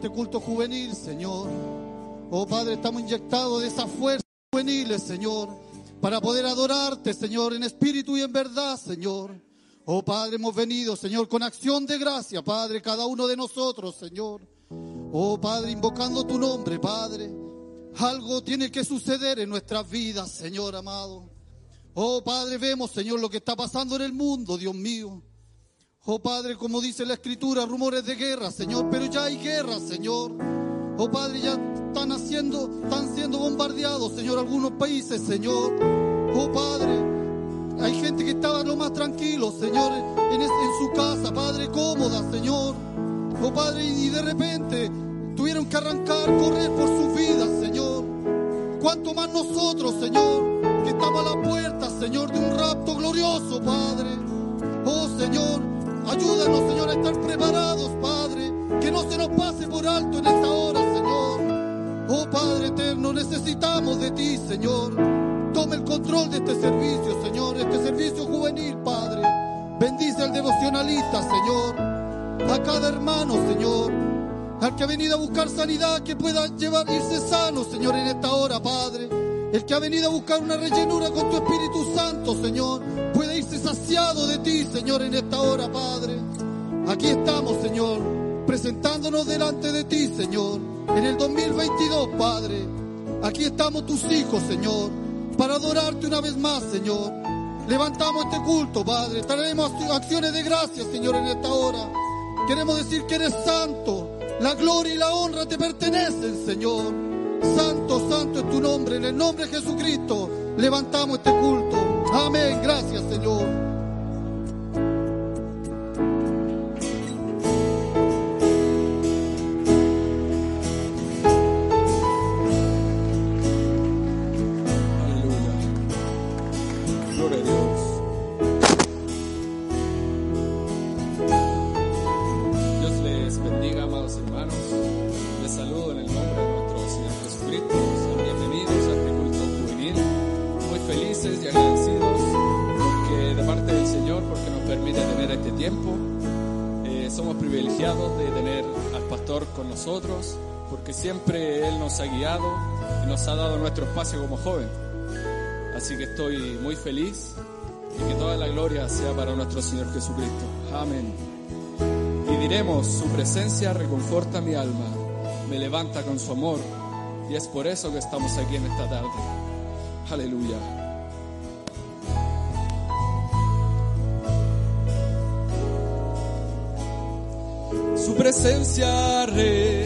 este culto juvenil, Señor. Oh, Padre, estamos inyectados de esas fuerzas juveniles, Señor, para poder adorarte, Señor, en espíritu y en verdad, Señor. Oh, Padre, hemos venido, Señor, con acción de gracia, Padre, cada uno de nosotros, Señor. Oh, Padre, invocando tu nombre, Padre. Algo tiene que suceder en nuestras vidas, Señor amado. Oh, Padre, vemos, Señor, lo que está pasando en el mundo, Dios mío. Oh Padre, como dice la Escritura, rumores de guerra, Señor, pero ya hay guerra, Señor. Oh Padre, ya están haciendo, están siendo bombardeados, Señor, algunos países, Señor. Oh Padre, hay gente que estaba lo más tranquilo, Señor, en, su casa, Padre, cómoda, Señor. Oh Padre, y de repente tuvieron que arrancar, correr por sus vidas, Señor. Cuanto más nosotros, Señor, que estamos a la puerta, Señor, de un rapto glorioso, Padre. Oh Señor, Ayúdanos, Señor, a estar preparados, Padre. Que no se nos pase por alto en esta hora, Señor. Oh Padre eterno, necesitamos de ti, Señor. Tome el control de este servicio, Señor, este servicio juvenil, Padre. Bendice al devocionalista, Señor. A cada hermano, Señor. Al que ha venido a buscar sanidad, que pueda llevar, irse sano, Señor, en esta hora, Padre. El que ha venido a buscar una rellenura con tu Espíritu Santo, Señor, puede irse saciado de ti, Señor, en esta hora, Padre. Aquí estamos, Señor, presentándonos delante de ti, Señor, en el 2022, Padre. Aquí estamos tus hijos, Señor, para adorarte una vez más, Señor. Levantamos este culto, Padre. Traemos acciones de gracia, Señor, en esta hora. Queremos decir que eres santo. La gloria y la honra te pertenecen, Señor. Santo, santo es tu nombre. En el nombre de Jesucristo levantamos este culto. Amén. Gracias, Señor. Ha dado nuestro espacio como joven. Así que estoy muy feliz y que toda la gloria sea para nuestro Señor Jesucristo. Amén. Y diremos, su presencia reconforta mi alma, me levanta con su amor y es por eso que estamos aquí en esta tarde. Aleluya. Su presencia re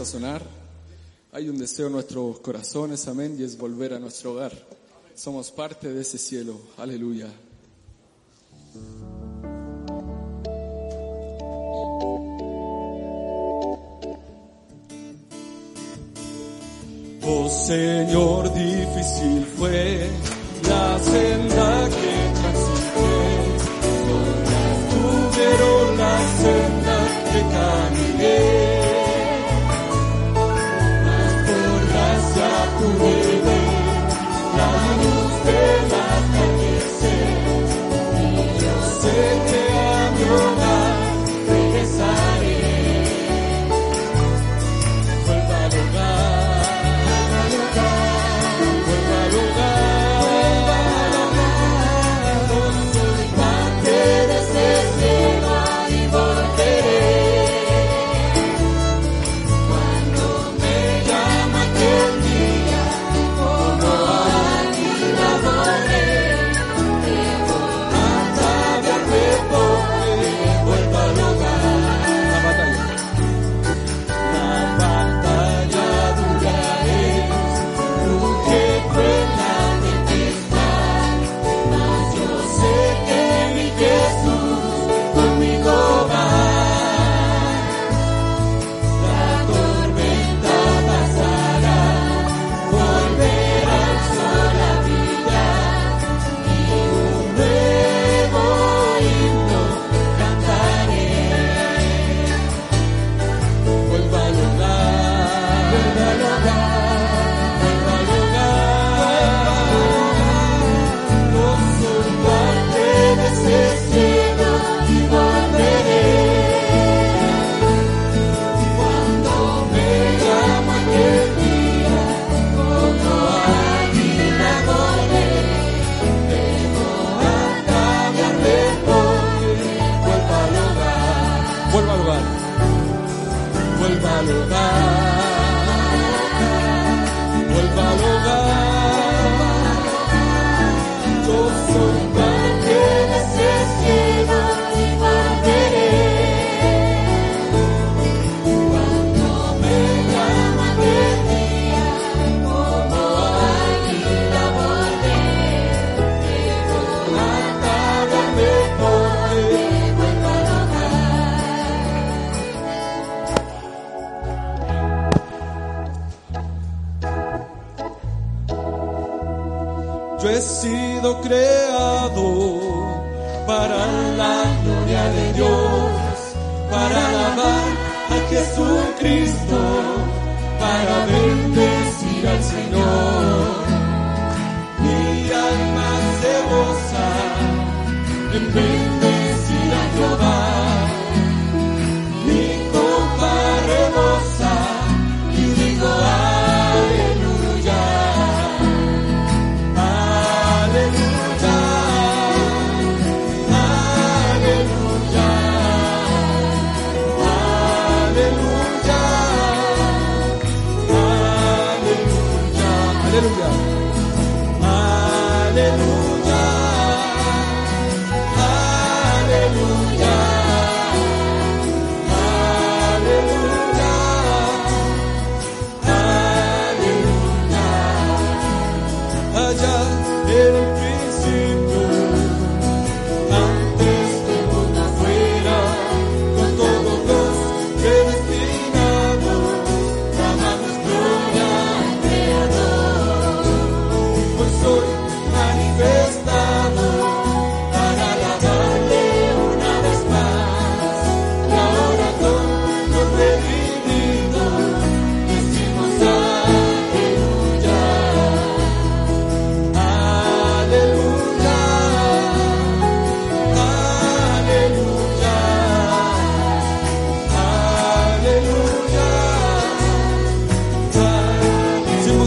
a sonar, hay un deseo en nuestros corazones, amén, y es volver a nuestro hogar. Somos parte de ese cielo, aleluya. Oh Señor, difícil fue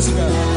Israel.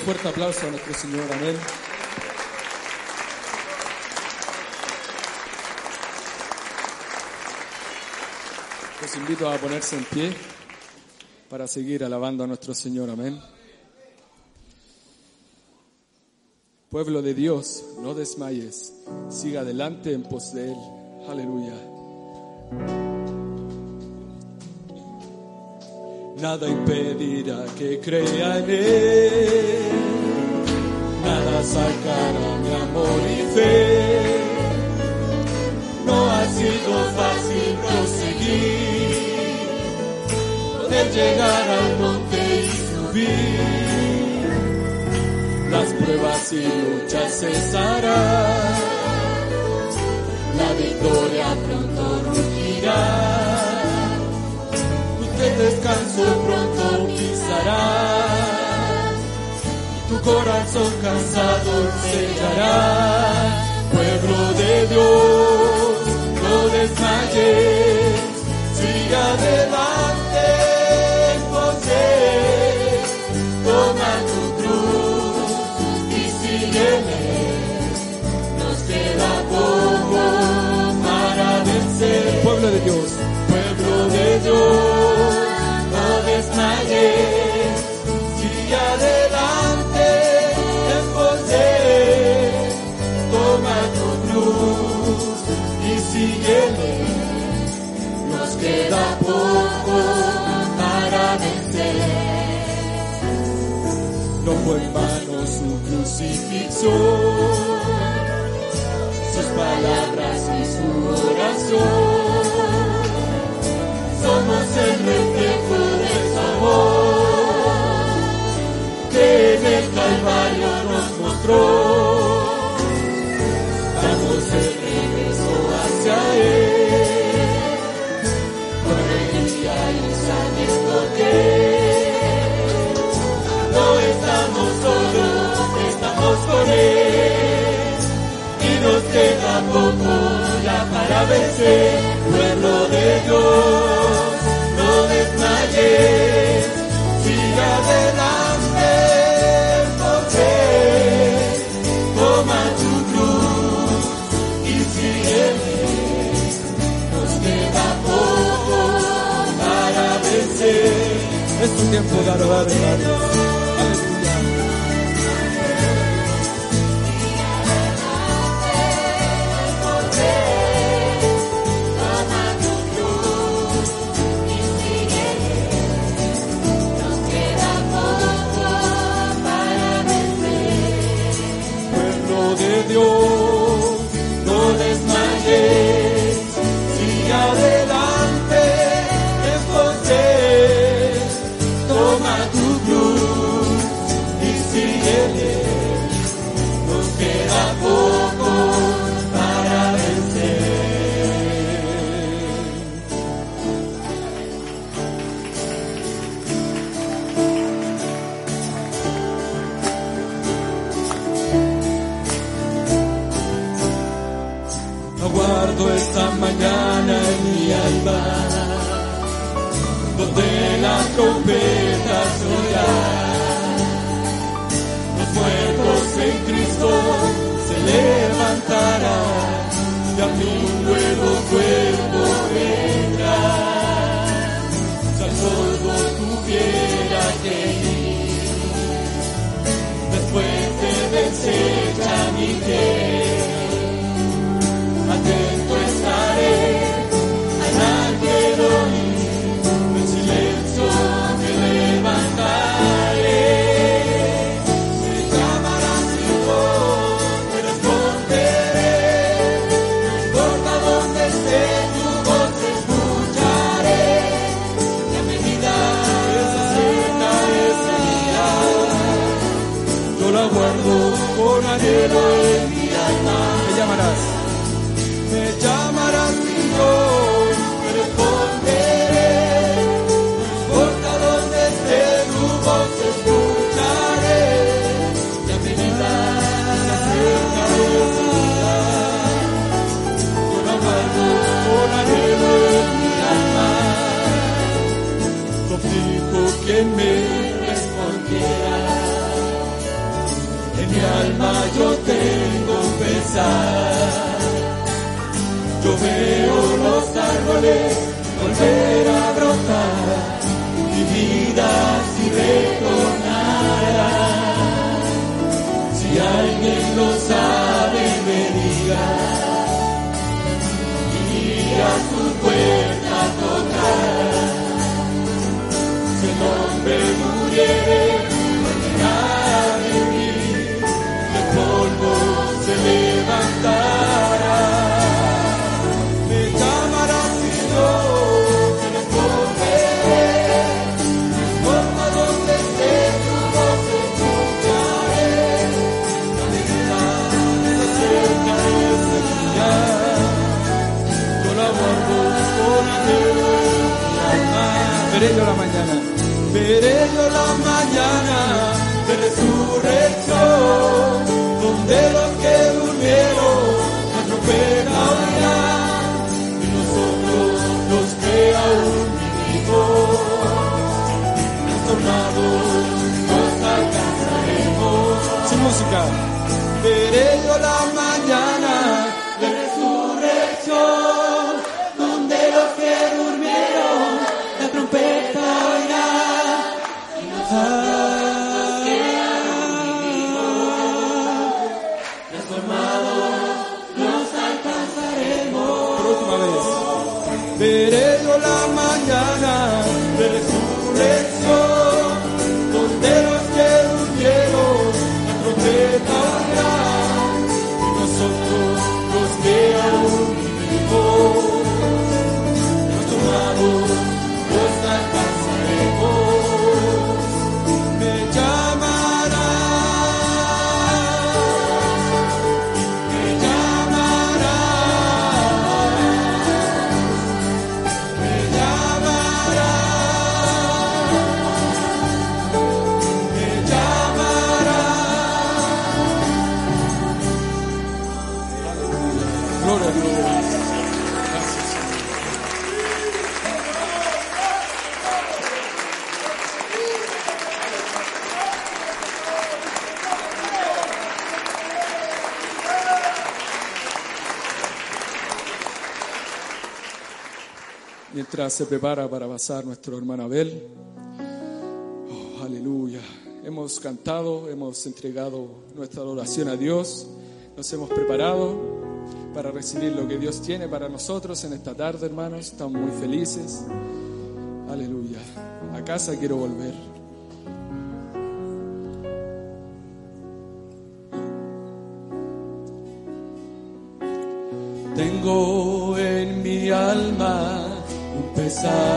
Fuerte aplauso a nuestro Señor. Amén. Los invito a ponerse en pie para seguir alabando a nuestro Señor. Amén. Pueblo de Dios, no desmayes. Siga adelante en pos de Él. Aleluya. Nada impedirá que crea en Él. Nada sacará mi amor y fe. No ha sido fácil proseguir. Poder llegar al monte y subir. Las pruebas y luchas cesarán. La victoria pronto rugirá descanso pronto pisarás, tu corazón cansado sellará. Pueblo de Dios, no desmayes, sigue adelante, José, toma tu cruz y sígueme, nos queda poco para vencer. Pueblo de Dios, pueblo de Dios, Fue en vano su crucifixión, sus palabras y su oración somos el reflejo de su amor que en el Calvario nos mostró. Poco ya para vencer, pueblo de Dios, no desmayes, sigue adelante, porque toma tu cruz y sígueme, nos queda poco para vencer. Es tu tiempo de adorar, donde la veo los árboles volver a brotar, mi vida si retornará. Si alguien lo sabe, me diga, y a tu puerta tocar. Si el hombre muriere, se prepara para pasar nuestro hermano Abel. Oh, aleluya. Hemos cantado, hemos entregado nuestra adoración a Dios, nos hemos preparado para recibir lo que Dios tiene para nosotros en esta tarde, hermanos. Estamos muy felices. Aleluya. A casa quiero volver. sun.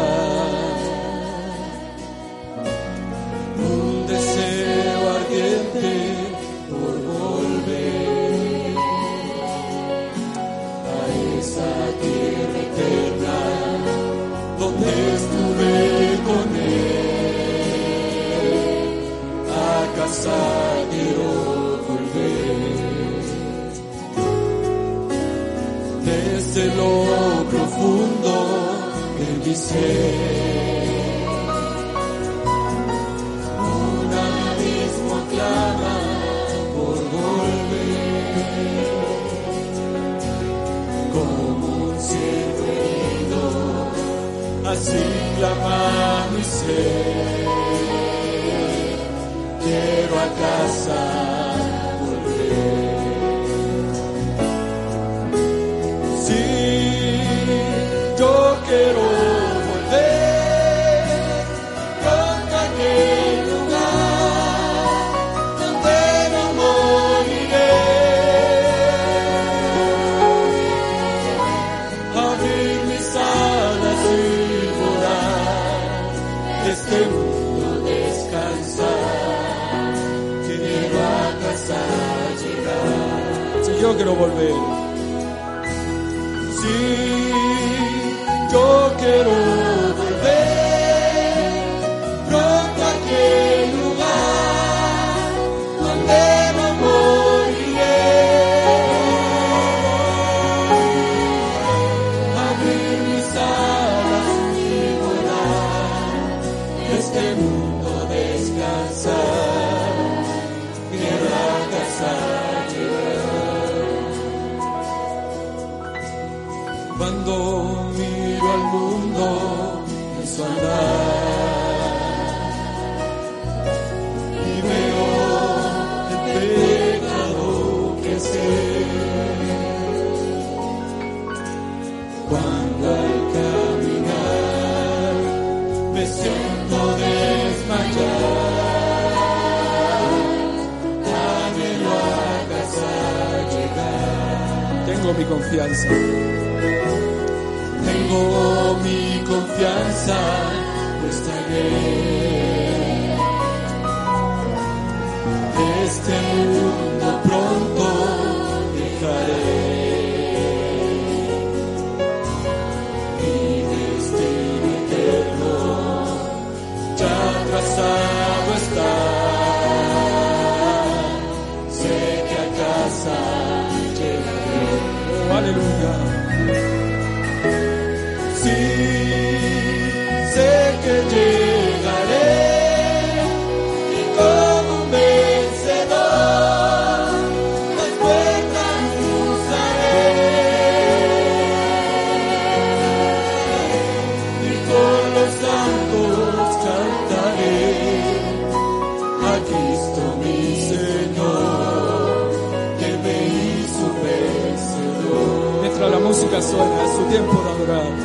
Suena, es su tiempo de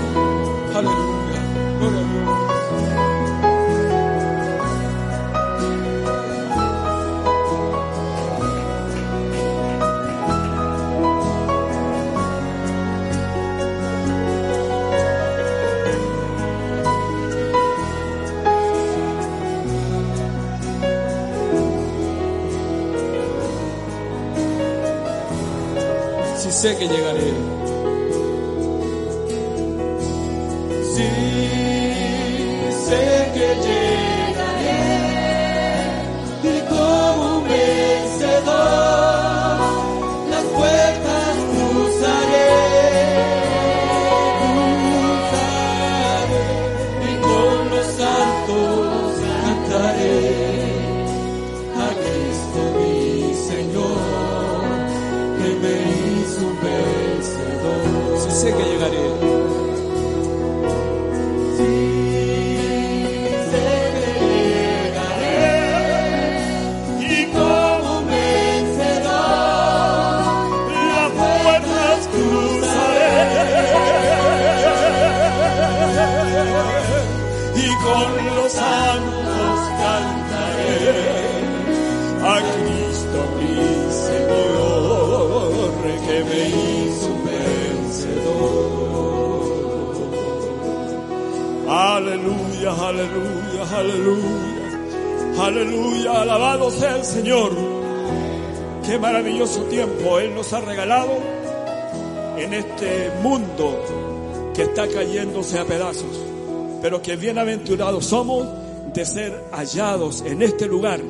bienaventurados somos de ser hallados en este lugar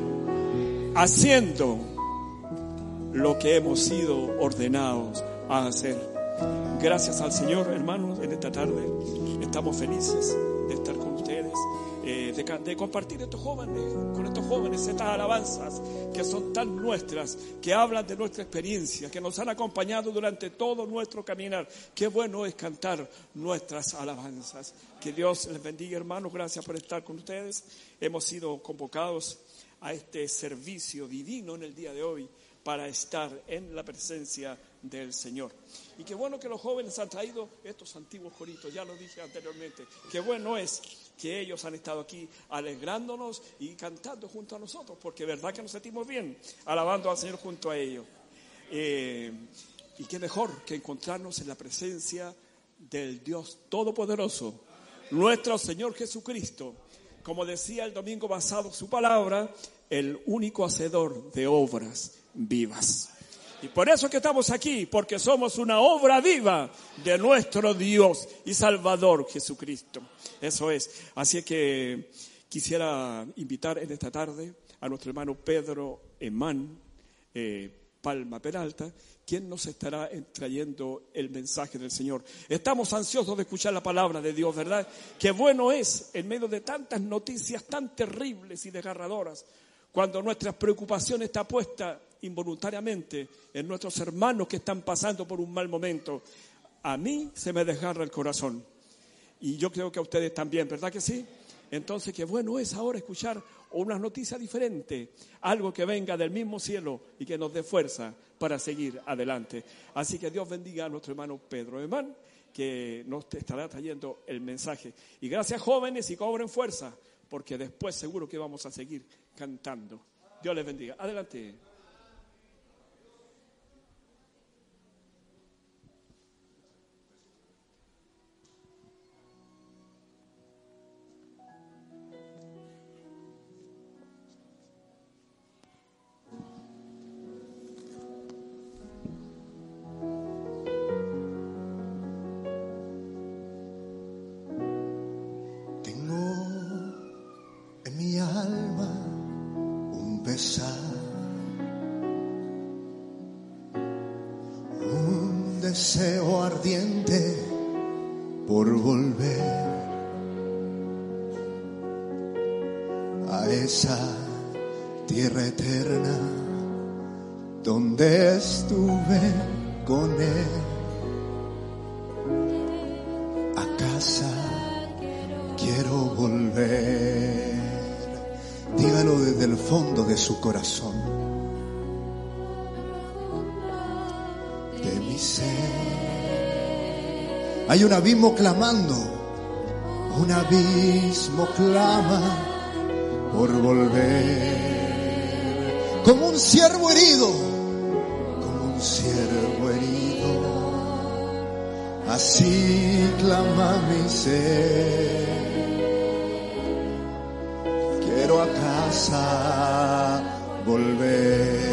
haciendo lo que hemos sido ordenados a hacer. Gracias al Señor, hermanos, en esta tarde estamos felices de estar con ustedes, eh, de, de compartir estos jóvenes, con estos jóvenes estas alabanzas que son tan nuestras, que hablan de nuestra experiencia, que nos han acompañado durante todo nuestro caminar. Qué bueno es cantar nuestras alabanzas. Que Dios les bendiga, hermanos. Gracias por estar con ustedes. Hemos sido convocados a este servicio divino en el día de hoy para estar en la presencia del Señor. Y qué bueno que los jóvenes han traído estos antiguos coritos, ya lo dije anteriormente. Qué bueno es que ellos han estado aquí alegrándonos y cantando junto a nosotros, porque verdad que nos sentimos bien alabando al Señor junto a ellos. Eh, y qué mejor que encontrarnos en la presencia del Dios Todopoderoso, nuestro Señor Jesucristo, como decía el domingo pasado su palabra, el único hacedor de obras vivas. Y por eso es que estamos aquí, porque somos una obra viva de nuestro Dios y Salvador Jesucristo. Eso es. Así que quisiera invitar en esta tarde a nuestro hermano Pedro Emán eh, Palma Peralta, quien nos estará trayendo el mensaje del Señor. Estamos ansiosos de escuchar la palabra de Dios, ¿verdad? Qué bueno es, en medio de tantas noticias tan terribles y desgarradoras, cuando nuestra preocupación está puesta involuntariamente en nuestros hermanos que están pasando por un mal momento, a mí se me desgarra el corazón. Y yo creo que a ustedes también, ¿verdad que sí? Entonces, qué bueno es ahora escuchar una noticia diferente, algo que venga del mismo cielo y que nos dé fuerza para seguir adelante. Así que Dios bendiga a nuestro hermano Pedro Emán, que nos estará trayendo el mensaje. Y gracias jóvenes y cobren fuerza, porque después seguro que vamos a seguir cantando. Dios les bendiga. Adelante. Deseo ardiente por volver a esa tierra eterna donde estuve con él. A casa quiero volver. Dígalo desde el fondo de su corazón. Hay un abismo clamando. Un abismo clama por volver. Como un siervo herido. Como un siervo herido. Así clama mi ser. Quiero a casa volver.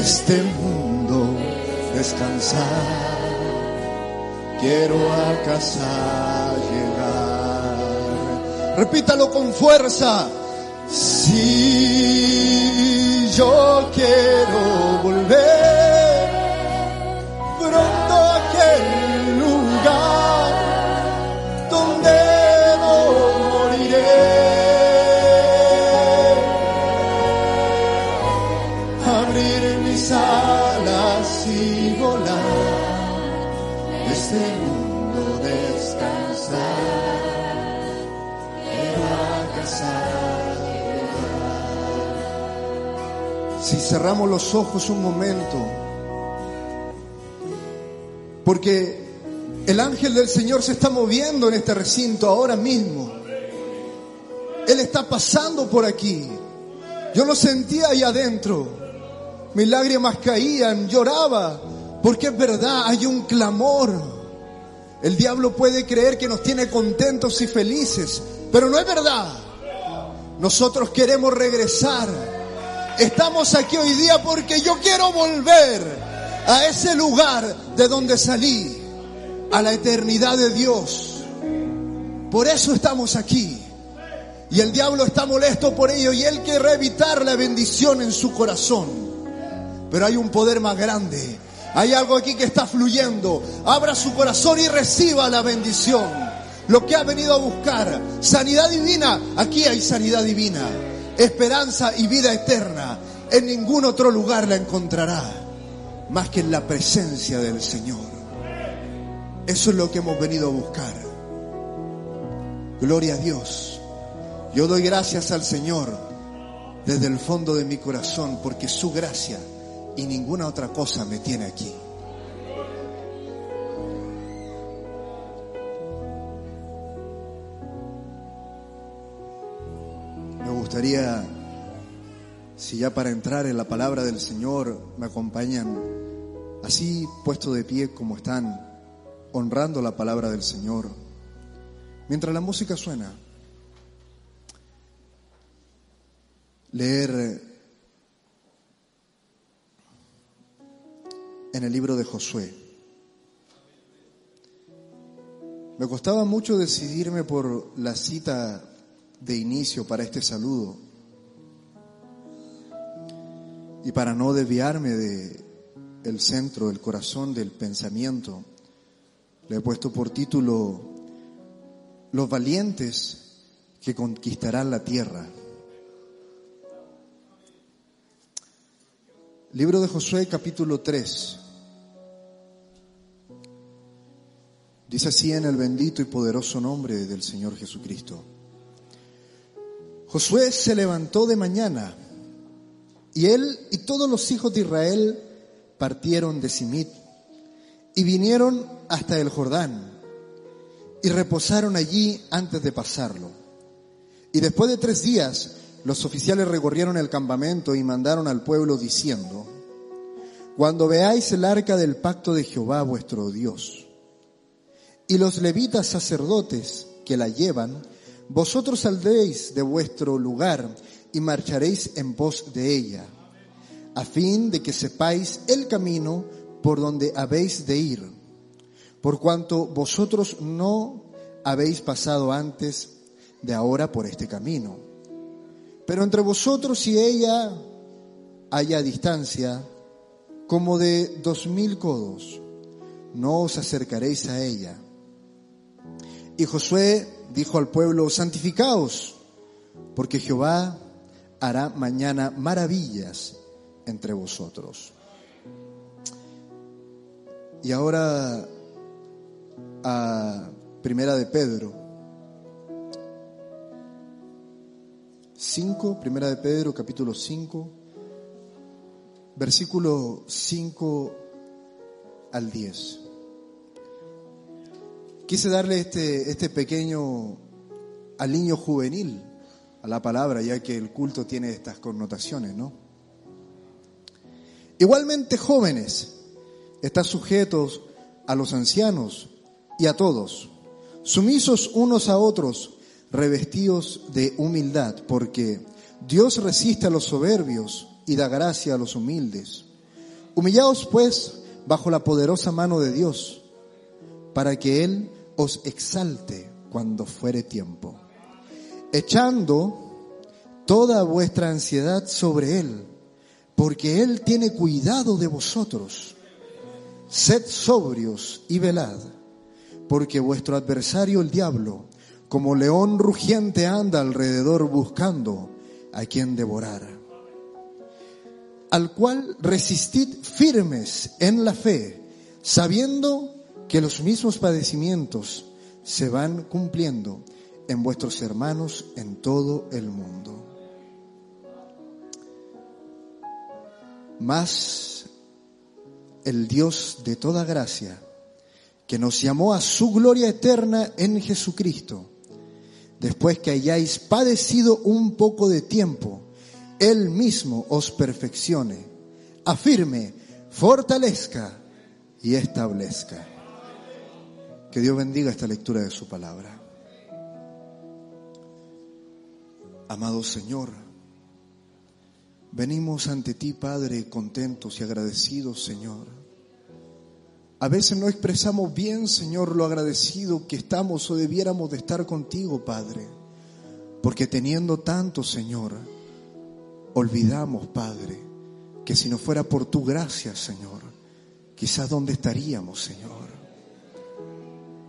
Este mundo descansar. Quiero a casa llegar. Repítalo con fuerza. Si yo quiero los ojos un momento, porque el ángel del Señor se está moviendo en este recinto ahora mismo. Él está pasando por aquí. Yo lo sentía ahí adentro. Mis lágrimas caían, lloraba, porque es verdad, hay un clamor. El diablo puede creer que nos tiene contentos y felices, pero no es verdad. Nosotros queremos regresar. Estamos aquí hoy día porque yo quiero volver a ese lugar de donde salí, a la eternidad de Dios. Por eso estamos aquí. Y el diablo está molesto por ello y él quiere evitar la bendición en su corazón. Pero hay un poder más grande. Hay algo aquí que está fluyendo. Abra su corazón y reciba la bendición. Lo que ha venido a buscar. Sanidad divina. Aquí hay sanidad divina. Esperanza y vida eterna. En ningún otro lugar la encontrará. Más que en la presencia del Señor. Eso es lo que hemos venido a buscar. Gloria a Dios. Yo doy gracias al Señor desde el fondo de mi corazón porque su gracia y ninguna otra cosa me tiene aquí. Gustaría, si ya para entrar en la palabra del Señor me acompañan así puesto de pie como están, honrando la palabra del Señor, mientras la música suena. leer en el libro de Josué. Me costaba mucho decidirme por la cita de inicio para este saludo. Y para no desviarme de el centro, el corazón del pensamiento, le he puesto por título Los valientes que conquistarán la tierra. Libro de Josué capítulo 3. Dice así en el bendito y poderoso nombre del Señor Jesucristo. Josué se levantó de mañana y él y todos los hijos de Israel partieron de Simit y vinieron hasta el Jordán y reposaron allí antes de pasarlo. Y después de tres días los oficiales recorrieron el campamento y mandaron al pueblo diciendo, Cuando veáis el arca del pacto de Jehová vuestro Dios, y los levitas sacerdotes que la llevan, vosotros saldréis de vuestro lugar y marcharéis en pos de ella, a fin de que sepáis el camino por donde habéis de ir, por cuanto vosotros no habéis pasado antes de ahora por este camino. Pero entre vosotros y ella haya distancia como de dos mil codos, no os acercaréis a ella. Y Josué dijo al pueblo, santificaos, porque Jehová hará mañana maravillas entre vosotros. Y ahora a Primera de Pedro. 5, Primera de Pedro, capítulo 5, versículo 5 al 10. Quise darle este, este pequeño aliño juvenil a la palabra, ya que el culto tiene estas connotaciones, ¿no? Igualmente jóvenes, están sujetos a los ancianos y a todos, sumisos unos a otros, revestidos de humildad, porque Dios resiste a los soberbios y da gracia a los humildes. Humillaos pues bajo la poderosa mano de Dios, para que Él os exalte cuando fuere tiempo, echando toda vuestra ansiedad sobre Él, porque Él tiene cuidado de vosotros. Sed sobrios y velad, porque vuestro adversario el diablo, como león rugiente anda alrededor buscando a quien devorar. Al cual resistid firmes en la fe, sabiendo que los mismos padecimientos se van cumpliendo en vuestros hermanos en todo el mundo. Mas el Dios de toda gracia, que nos llamó a su gloria eterna en Jesucristo, después que hayáis padecido un poco de tiempo, Él mismo os perfeccione, afirme, fortalezca y establezca. Que Dios bendiga esta lectura de su palabra. Amado Señor, venimos ante ti, Padre, contentos y agradecidos, Señor. A veces no expresamos bien, Señor, lo agradecido que estamos o debiéramos de estar contigo, Padre. Porque teniendo tanto, Señor, olvidamos, Padre, que si no fuera por tu gracia, Señor, quizás dónde estaríamos, Señor.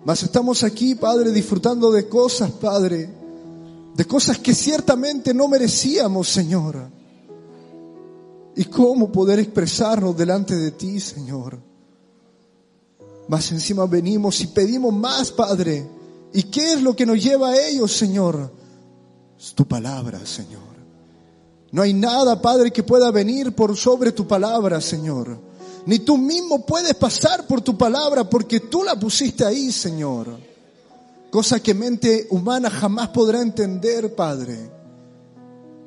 Mas estamos aquí, Padre, disfrutando de cosas, Padre, de cosas que ciertamente no merecíamos, Señor. ¿Y cómo poder expresarnos delante de ti, Señor? Mas encima venimos y pedimos más, Padre. ¿Y qué es lo que nos lleva a ellos, Señor? Es tu palabra, Señor. No hay nada, Padre, que pueda venir por sobre tu palabra, Señor. Ni tú mismo puedes pasar por tu palabra porque tú la pusiste ahí, Señor. Cosa que mente humana jamás podrá entender, Padre.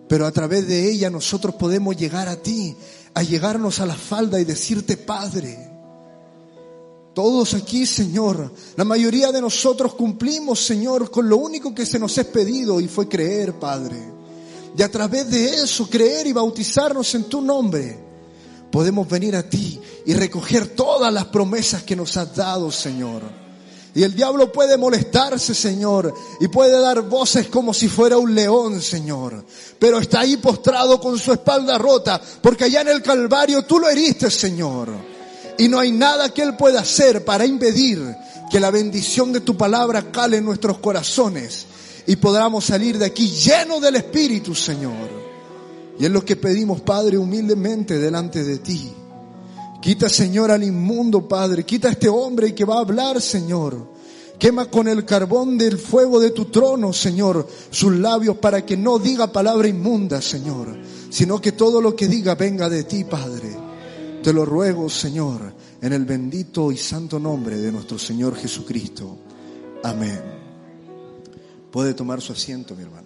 Pero a través de ella nosotros podemos llegar a ti, a llegarnos a la falda y decirte, Padre. Todos aquí, Señor, la mayoría de nosotros cumplimos, Señor, con lo único que se nos es pedido y fue creer, Padre. Y a través de eso, creer y bautizarnos en tu nombre, podemos venir a ti y recoger todas las promesas que nos has dado, Señor. Y el diablo puede molestarse, Señor, y puede dar voces como si fuera un león, Señor. Pero está ahí postrado con su espalda rota, porque allá en el Calvario tú lo heriste, Señor. Y no hay nada que Él pueda hacer para impedir que la bendición de tu palabra cale en nuestros corazones y podamos salir de aquí llenos del Espíritu, Señor. Y es lo que pedimos, Padre, humildemente delante de ti. Quita, Señor, al inmundo, Padre. Quita a este hombre que va a hablar, Señor. Quema con el carbón del fuego de tu trono, Señor, sus labios para que no diga palabra inmunda, Señor, sino que todo lo que diga venga de ti, Padre. Te lo ruego, Señor, en el bendito y santo nombre de nuestro Señor Jesucristo. Amén. Puede tomar su asiento, mi hermano.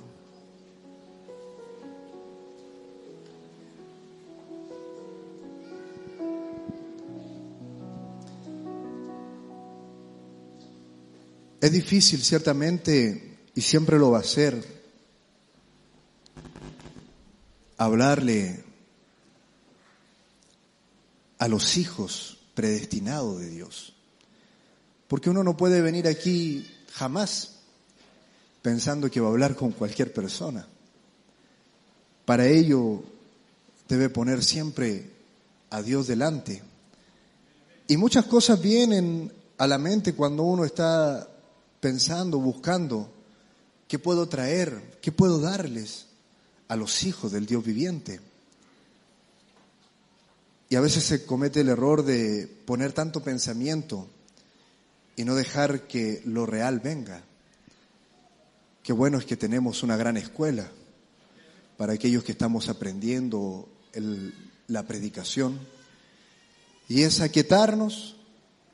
Es difícil, ciertamente, y siempre lo va a ser, hablarle a los hijos predestinados de Dios. Porque uno no puede venir aquí jamás pensando que va a hablar con cualquier persona. Para ello debe poner siempre a Dios delante. Y muchas cosas vienen a la mente cuando uno está pensando, buscando, ¿qué puedo traer? ¿Qué puedo darles a los hijos del Dios viviente? Y a veces se comete el error de poner tanto pensamiento y no dejar que lo real venga. Qué bueno es que tenemos una gran escuela para aquellos que estamos aprendiendo la predicación. Y es aquietarnos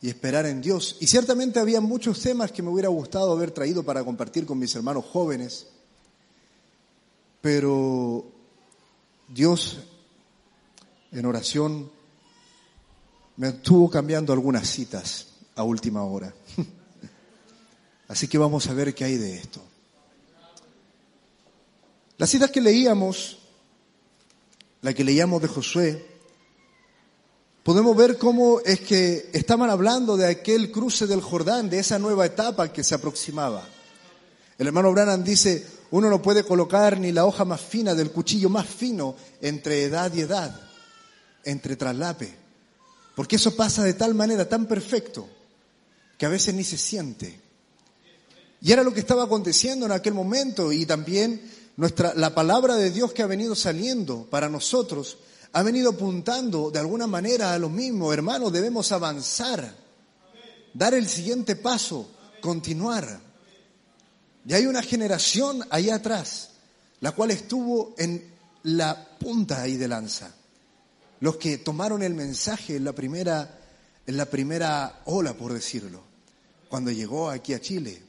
y esperar en Dios. Y ciertamente había muchos temas que me hubiera gustado haber traído para compartir con mis hermanos jóvenes. Pero Dios en oración me estuvo cambiando algunas citas a última hora. Así que vamos a ver qué hay de esto. Las citas que leíamos, la que leíamos de Josué, podemos ver cómo es que estaban hablando de aquel cruce del Jordán, de esa nueva etapa que se aproximaba. El hermano Branham dice, uno no puede colocar ni la hoja más fina del cuchillo más fino entre edad y edad, entre traslape, porque eso pasa de tal manera, tan perfecto, que a veces ni se siente. Y era lo que estaba aconteciendo en aquel momento y también nuestra, la palabra de Dios que ha venido saliendo para nosotros ha venido apuntando de alguna manera a lo mismo. Hermanos, debemos avanzar, dar el siguiente paso, continuar. Y hay una generación allá atrás, la cual estuvo en la punta ahí de lanza. Los que tomaron el mensaje en la primera, en la primera ola, por decirlo, cuando llegó aquí a Chile.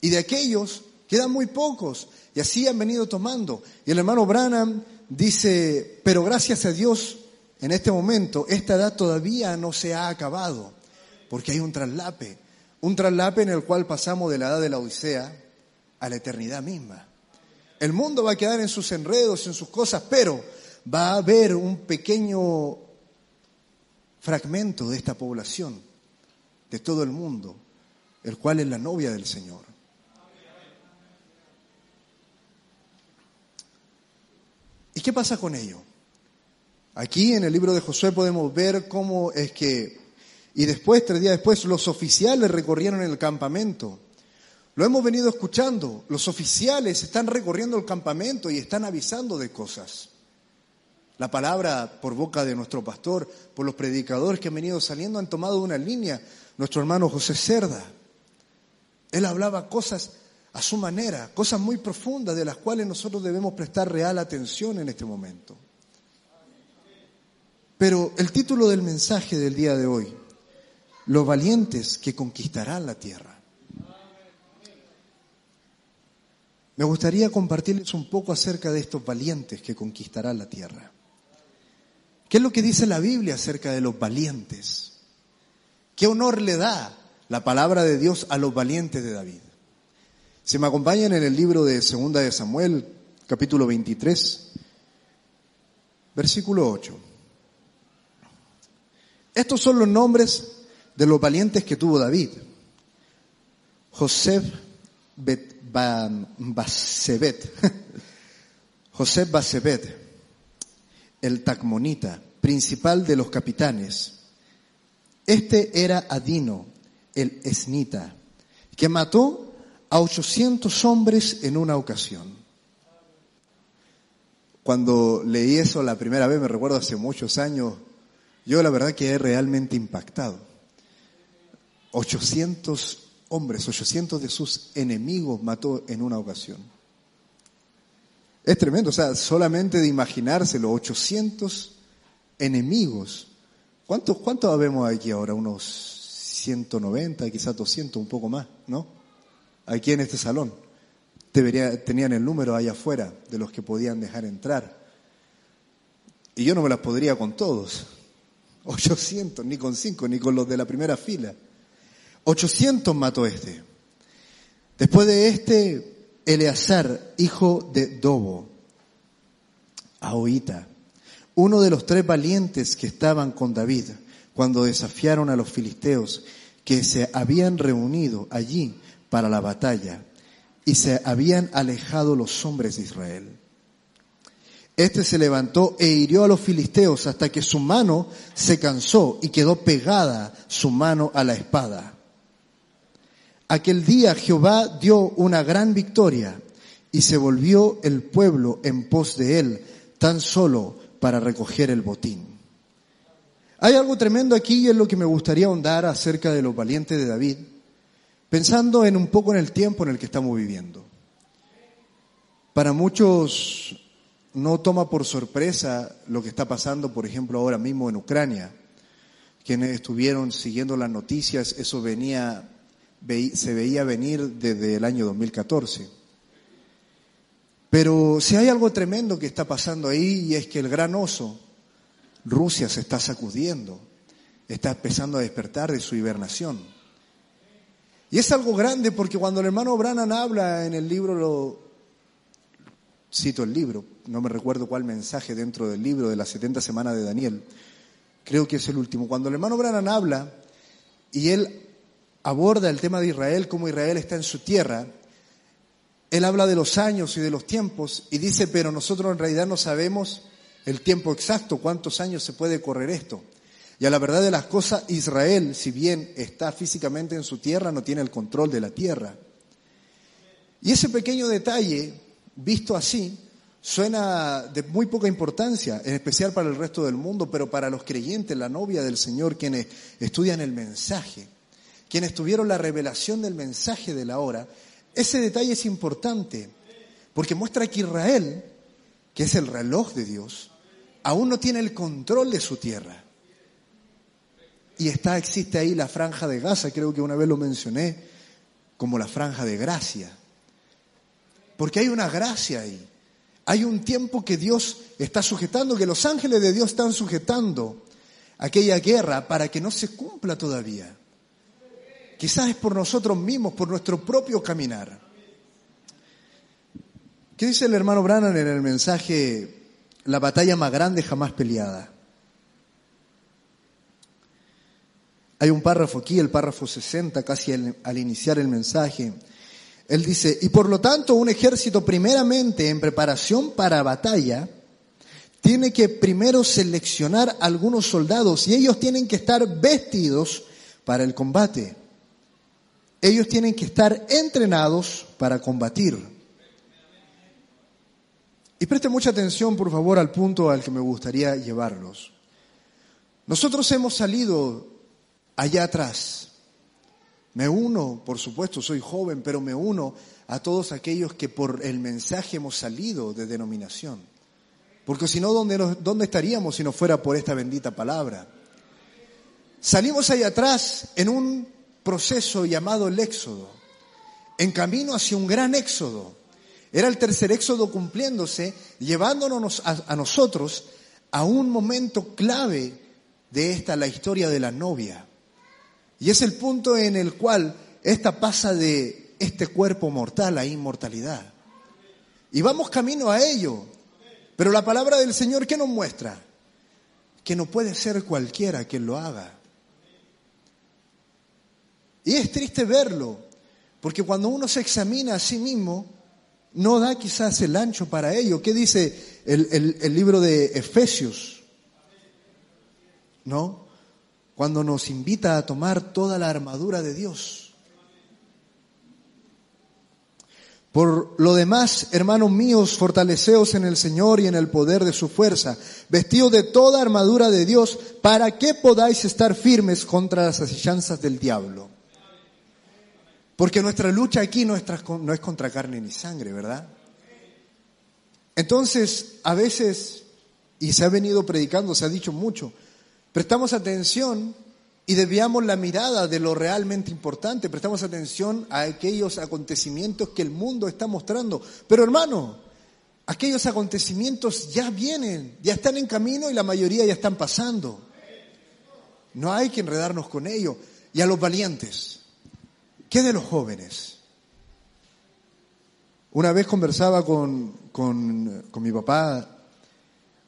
Y de aquellos quedan muy pocos. Y así han venido tomando. Y el hermano Branham dice, pero gracias a Dios, en este momento, esta edad todavía no se ha acabado. Porque hay un traslape. Un traslape en el cual pasamos de la edad de la Odisea a la eternidad misma. El mundo va a quedar en sus enredos, en sus cosas, pero va a haber un pequeño fragmento de esta población, de todo el mundo, el cual es la novia del Señor. Qué pasa con ello? Aquí en el libro de Josué podemos ver cómo es que, y después, tres días después, los oficiales recorrieron el campamento. Lo hemos venido escuchando. Los oficiales están recorriendo el campamento y están avisando de cosas. La palabra por boca de nuestro pastor, por los predicadores que han venido saliendo, han tomado una línea. Nuestro hermano José Cerda. Él hablaba cosas a su manera, cosas muy profundas de las cuales nosotros debemos prestar real atención en este momento. Pero el título del mensaje del día de hoy, los valientes que conquistarán la tierra. Me gustaría compartirles un poco acerca de estos valientes que conquistarán la tierra. ¿Qué es lo que dice la Biblia acerca de los valientes? ¿Qué honor le da la palabra de Dios a los valientes de David? Si me acompañan en el libro de Segunda de Samuel, capítulo 23, versículo 8. Estos son los nombres de los valientes que tuvo David. Ba- Basebet, Joseph Basebet, el Tacmonita, principal de los capitanes. Este era Adino, el Esnita, que mató a 800 hombres en una ocasión. Cuando leí eso la primera vez, me recuerdo hace muchos años, yo la verdad quedé realmente impactado. 800 hombres, 800 de sus enemigos mató en una ocasión. Es tremendo, o sea, solamente de imaginárselo, 800 enemigos. ¿Cuántos, cuántos habemos aquí ahora? Unos 190, quizás 200, un poco más, ¿no? Aquí en este salón. Debería, tenían el número ahí afuera de los que podían dejar entrar. Y yo no me las podría con todos. 800, ni con 5, ni con los de la primera fila. 800 mató este. Después de este, Eleazar, hijo de Dobo, Ahoita, uno de los tres valientes que estaban con David cuando desafiaron a los filisteos que se habían reunido allí para la batalla y se habían alejado los hombres de Israel. Este se levantó e hirió a los filisteos hasta que su mano se cansó y quedó pegada su mano a la espada. Aquel día Jehová dio una gran victoria y se volvió el pueblo en pos de él tan solo para recoger el botín. Hay algo tremendo aquí y es lo que me gustaría ahondar acerca de los valientes de David, pensando en un poco en el tiempo en el que estamos viviendo. Para muchos no toma por sorpresa lo que está pasando, por ejemplo, ahora mismo en Ucrania. Quienes estuvieron siguiendo las noticias, eso venía, se veía venir desde el año 2014. Pero si hay algo tremendo que está pasando ahí y es que el gran oso, Rusia, se está sacudiendo, está empezando a despertar de su hibernación. Y es algo grande porque cuando el hermano Branham habla en el libro, cito el libro, no me recuerdo cuál mensaje dentro del libro de las 70 semanas de Daniel, creo que es el último. Cuando el hermano Branham habla y él aborda el tema de Israel, cómo Israel está en su tierra, él habla de los años y de los tiempos y dice, pero nosotros en realidad no sabemos el tiempo exacto, cuántos años se puede correr esto. Y a la verdad de las cosas, Israel, si bien está físicamente en su tierra, no tiene el control de la tierra. Y ese pequeño detalle, visto así, suena de muy poca importancia, en especial para el resto del mundo, pero para los creyentes, la novia del Señor, quienes estudian el mensaje, quienes tuvieron la revelación del mensaje de la hora, ese detalle es importante, porque muestra que Israel, que es el reloj de Dios, aún no tiene el control de su tierra. Y está, existe ahí la franja de Gaza, creo que una vez lo mencioné, como la franja de gracia. Porque hay una gracia ahí. Hay un tiempo que Dios está sujetando, que los ángeles de Dios están sujetando aquella guerra para que no se cumpla todavía. Quizás es por nosotros mismos, por nuestro propio caminar. ¿Qué dice el hermano Brannan en el mensaje La batalla más grande jamás peleada? Hay un párrafo aquí, el párrafo 60, casi al, iniciar el mensaje. Él dice, y por lo tanto un ejército primeramente en preparación para batalla tiene que primero seleccionar algunos soldados y ellos tienen que estar vestidos para el combate. Ellos tienen que estar entrenados para combatir. Y preste mucha atención, por favor, al punto al que me gustaría llevarlos. Nosotros hemos salido allá atrás. Me uno, por supuesto, soy joven, pero me uno a todos aquellos que por el mensaje hemos salido de denominación. Porque si no, ¿dónde, nos- ¿dónde estaríamos si no fuera por esta bendita palabra? Salimos allá atrás en un proceso llamado el éxodo, en camino hacia un gran éxodo. Era el tercer éxodo cumpliéndose, llevándonos a, a nosotros a un momento clave de esta, la historia de la novia. Y es el punto en el cual esta pasa de este cuerpo mortal a inmortalidad. Y vamos camino a ello. Pero la palabra del Señor, ¿qué nos muestra? Que no puede ser cualquiera quien lo haga. Y es triste verlo, Porque cuando uno se examina a sí mismo, no da quizás el ancho para ello. ¿Qué dice el, el- el libro de Efesios? ¿No? Cuando nos invita a tomar toda la armadura de Dios. Por lo demás, hermanos míos, fortaleceos en el Señor y en el poder de su fuerza, vestidos de toda armadura de Dios, para que podáis estar firmes contra las asechanzas del diablo. Porque nuestra lucha aquí no es, contra carne ni sangre, ¿verdad? Entonces, a veces, y se ha venido predicando, se ha dicho mucho, prestamos atención y desviamos la mirada de lo realmente importante, prestamos atención a aquellos acontecimientos que el mundo está mostrando. Pero hermano, aquellos acontecimientos ya vienen, ya están en camino y la mayoría ya están pasando. No hay que enredarnos con ello. Y a los valientes, ¿qué de los jóvenes? Una vez conversaba con, con, con mi papá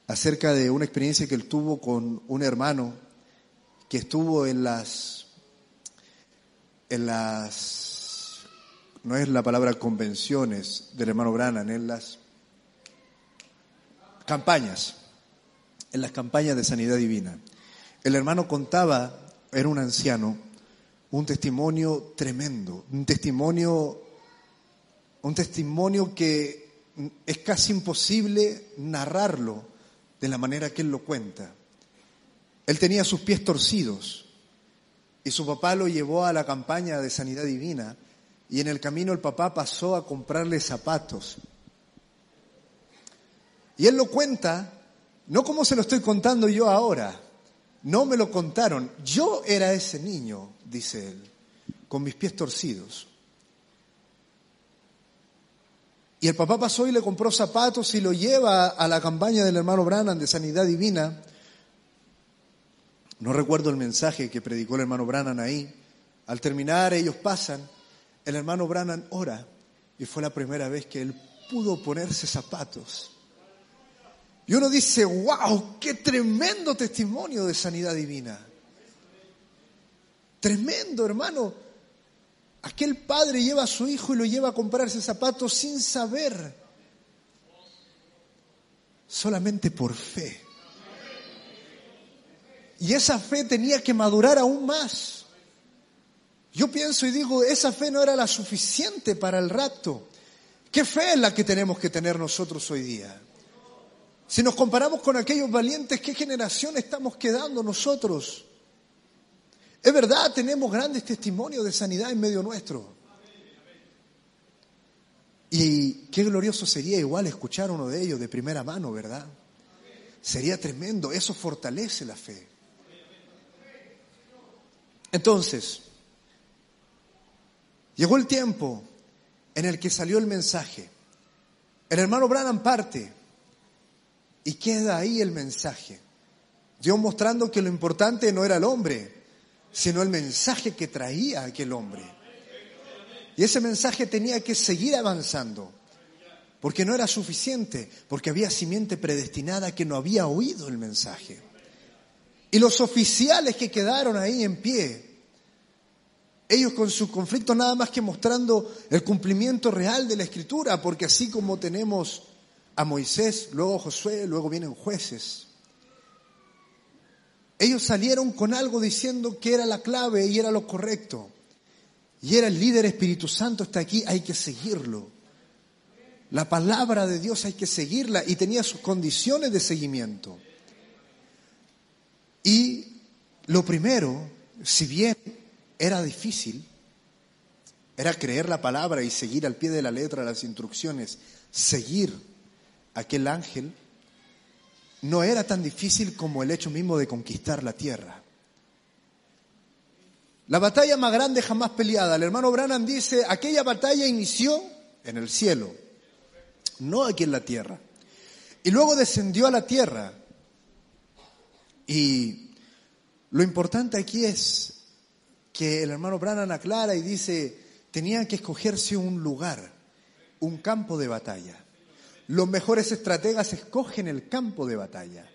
acerca de una experiencia que él tuvo con un hermano que estuvo en las, en las, no es la palabra convenciones del hermano Brannan, en las campañas, en las campañas de sanidad divina. El hermano contaba, era un anciano, un testimonio tremendo, un testimonio, un testimonio que es casi imposible narrarlo de la manera que él lo cuenta. Él tenía sus pies torcidos y su papá lo llevó a la campaña de sanidad divina y en el camino el papá pasó a comprarle zapatos. Y él lo cuenta, no como se lo estoy contando yo ahora, no me lo contaron, yo era ese niño, dice él, con mis pies torcidos. Y el papá pasó y le compró zapatos y lo lleva a la campaña del hermano Branham de Sanidad Divina. No recuerdo el mensaje que predicó el hermano Branham ahí. Al terminar, ellos pasan, el hermano Branham ora y fue la primera vez que él pudo ponerse zapatos. Y uno dice, wow, qué tremendo testimonio de sanidad divina. Tremendo, hermano. Aquel padre lleva a su hijo y lo lleva a comprarse zapatos sin saber, solamente por fe. Y esa fe tenía que madurar aún más. Yo pienso y digo, esa fe no era la suficiente para el rapto. ¿Qué fe es la que tenemos que tener nosotros hoy día? Si nos comparamos con aquellos valientes, ¿qué generación estamos quedando nosotros? Es verdad, tenemos grandes testimonios de sanidad en medio nuestro. Y qué glorioso sería igual escuchar uno de ellos de primera mano, ¿verdad? Sería tremendo, eso fortalece la fe. Entonces, llegó el tiempo en el que salió el mensaje. El hermano Branham parte y queda ahí el mensaje. Dios mostrando que lo importante no era el hombre, sino el mensaje que traía aquel hombre. Y ese mensaje tenía que seguir avanzando, porque no era suficiente, porque había simiente predestinada que no había oído el mensaje. Y los oficiales que quedaron ahí en pie, ellos con su conflicto nada más que mostrando el cumplimiento real de la escritura, porque así como tenemos a Moisés, luego Josué, luego vienen jueces. Ellos salieron con algo diciendo que era la clave y era lo correcto. Y era el líder Espíritu Santo está aquí, hay que seguirlo. La palabra de Dios hay que seguirla y tenía sus condiciones de seguimiento. Y lo primero, si bien era difícil, era creer la palabra y seguir al pie de la letra las instrucciones, seguir aquel ángel, no era tan difícil como el hecho mismo de conquistar la tierra. La batalla más grande jamás peleada, el hermano Branham dice, aquella batalla inició en el cielo, no aquí en la tierra. Y luego descendió a la tierra. Y lo importante aquí es que el hermano Branham aclara y dice, tenía que escogerse un lugar, un campo de batalla. Los mejores estrategas escogen el campo de batalla.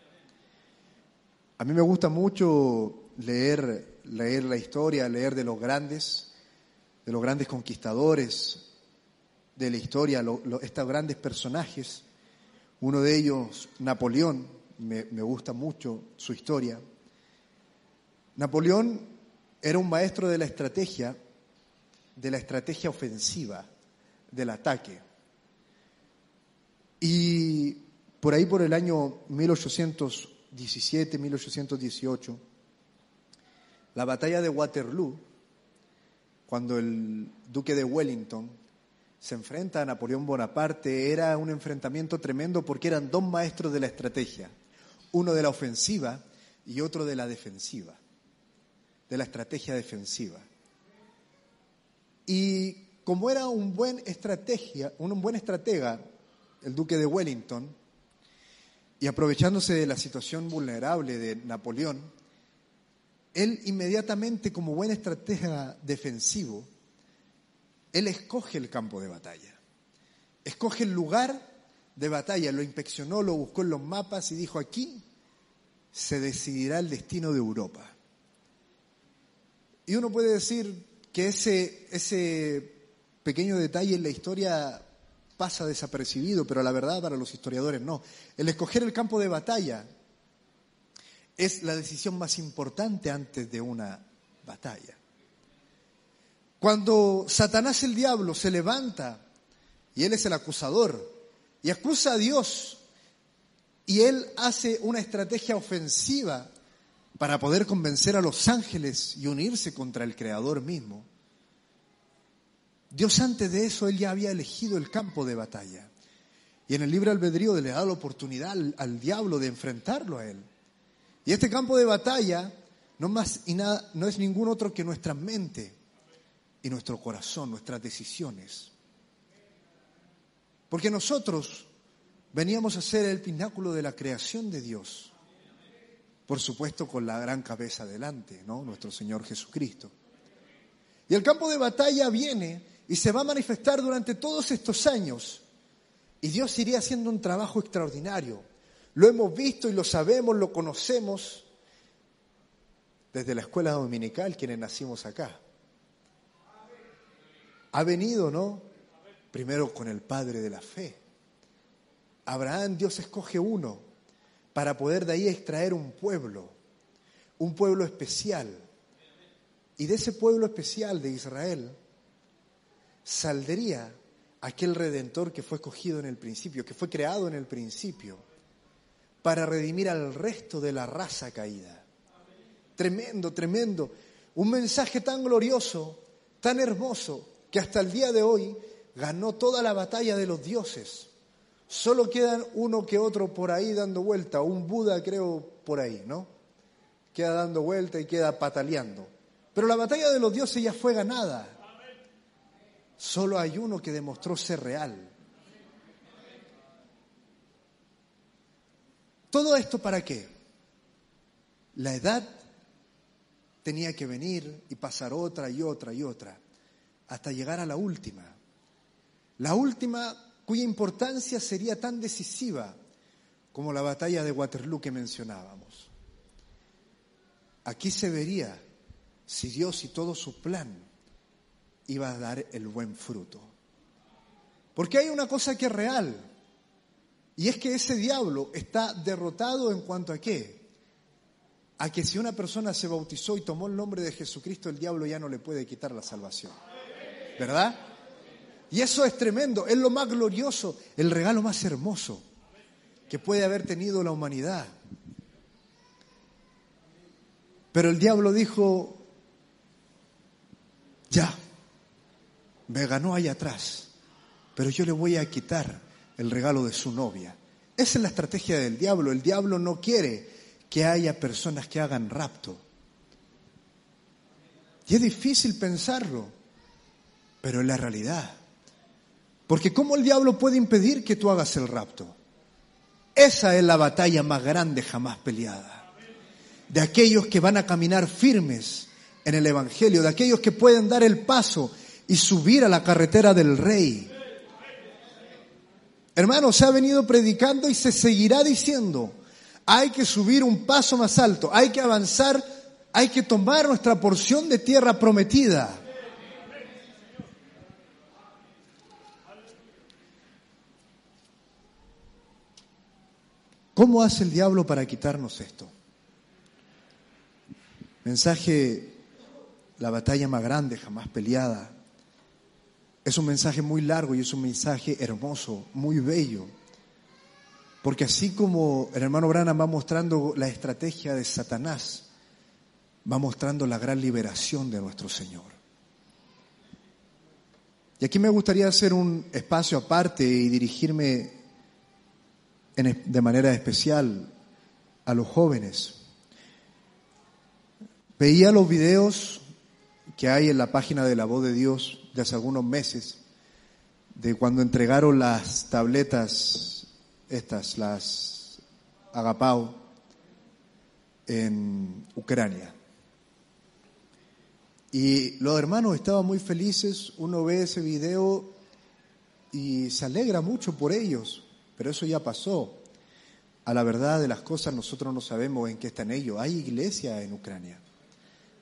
A mí me gusta mucho leer, la historia, leer de los grandes, de los grandes conquistadores de la historia, estos grandes personajes. Uno de ellos, Napoleón, me gusta mucho su historia. Napoleón era un maestro de la estrategia, de la estrategia ofensiva, del ataque. Y por ahí por el año 1817, 1818, la batalla de Waterloo, cuando el duque de Wellington se enfrenta a Napoleón Bonaparte, era un enfrentamiento tremendo porque eran dos maestros de la estrategia, uno de la ofensiva y otro de la defensiva, de la estrategia defensiva. Y como era un buen estrategia, un buen estratega, el duque de Wellington, y aprovechándose de la situación vulnerable de Napoleón, él inmediatamente como buen estratega defensivo, él escoge el campo de batalla. Escoge el lugar de batalla, lo inspeccionó, lo buscó en los mapas y dijo, aquí se decidirá el destino de Europa. Y uno puede decir que ese, ese pequeño detalle en la historia pasa desapercibido, pero la verdad para los historiadores no. El escoger el campo de batalla es la decisión más importante antes de una batalla. Cuando Satanás el diablo se levanta y él es el acusador y acusa a Dios y él hace una estrategia ofensiva para poder convencer a los ángeles y unirse contra el Creador mismo, Dios antes de eso, él ya había elegido el campo de batalla. Y en el libre albedrío le da la oportunidad al, diablo de enfrentarlo a él. Y este campo de batalla no, más y nada, no es ningún otro que nuestra mente y nuestro corazón, nuestras decisiones. Porque nosotros veníamos a ser el pináculo de la creación de Dios. Por supuesto con la gran cabeza delante, ¿no? Nuestro Señor Jesucristo. Y el campo de batalla viene y se va a manifestar durante todos estos años. Y Dios iría haciendo un trabajo extraordinario. Lo hemos visto y lo sabemos, lo conocemos desde la escuela dominical, quienes nacimos acá. Ha venido, ¿no? Primero con el Padre de la fe. Abraham, Dios escoge uno para poder de ahí extraer un pueblo, un pueblo especial. Y de ese pueblo especial de Israel saldría aquel redentor que fue escogido en el principio, que fue creado en el principio, para redimir al resto de la raza caída. Tremendo, tremendo. Un mensaje tan glorioso, tan hermoso, que hasta el día de hoy ganó toda la batalla de los dioses. Solo quedan uno que otro por ahí dando vuelta, un Buda creo por ahí, ¿no? Queda dando vuelta y queda pataleando. Pero la batalla de los dioses ya fue ganada. Solo hay uno que demostró ser real. ¿Todo esto para qué? La edad tenía que venir y pasar otra y otra y otra, hasta llegar a la última. La última cuya importancia sería tan decisiva como la batalla de Waterloo que mencionábamos. Aquí se vería si Dios y todo su plan iba a dar el buen fruto. Porque hay una cosa que es real, y es que ese diablo está derrotado en cuanto a qué? A que si una persona se bautizó y tomó el nombre de Jesucristo, el diablo ya no le puede quitar la salvación. ¿Verdad? Y eso es tremendo, es lo más glorioso, el regalo más hermoso que puede haber tenido la humanidad. Pero el diablo dijo, ya, me ganó ahí atrás, pero yo le voy a quitar el regalo de su novia. Esa es la estrategia del diablo. El diablo no quiere que haya personas que hagan rapto. Y es difícil pensarlo, pero es la realidad. Porque ¿cómo el diablo puede impedir que tú hagas el rapto? Esa es la batalla más grande jamás peleada. De aquellos que van a caminar firmes en el Evangelio, de aquellos que pueden dar el paso y subir a la carretera del rey. Hermano, se ha venido predicando y se seguirá diciendo, hay que subir un paso más alto, hay que avanzar, hay que tomar nuestra porción de tierra prometida. ¿Cómo hace el diablo para quitarnos esto? Mensaje, la batalla más grande jamás peleada, es un mensaje muy largo y es un mensaje hermoso, muy bello. Porque así como el hermano Branham va mostrando la estrategia de Satanás, va mostrando la gran liberación de nuestro Señor. Y aquí me gustaría hacer un espacio aparte y dirigirme en- de manera especial a los jóvenes. Veía los videos que hay en la página de la voz de Dios de hace algunos meses, de cuando entregaron las tabletas, estas, las Agapao, en Ucrania. Y los hermanos estaban muy felices, uno ve ese video y se alegra mucho por ellos, pero eso ya pasó. A la verdad de las cosas nosotros no sabemos en qué están ellos. Hay iglesia en Ucrania,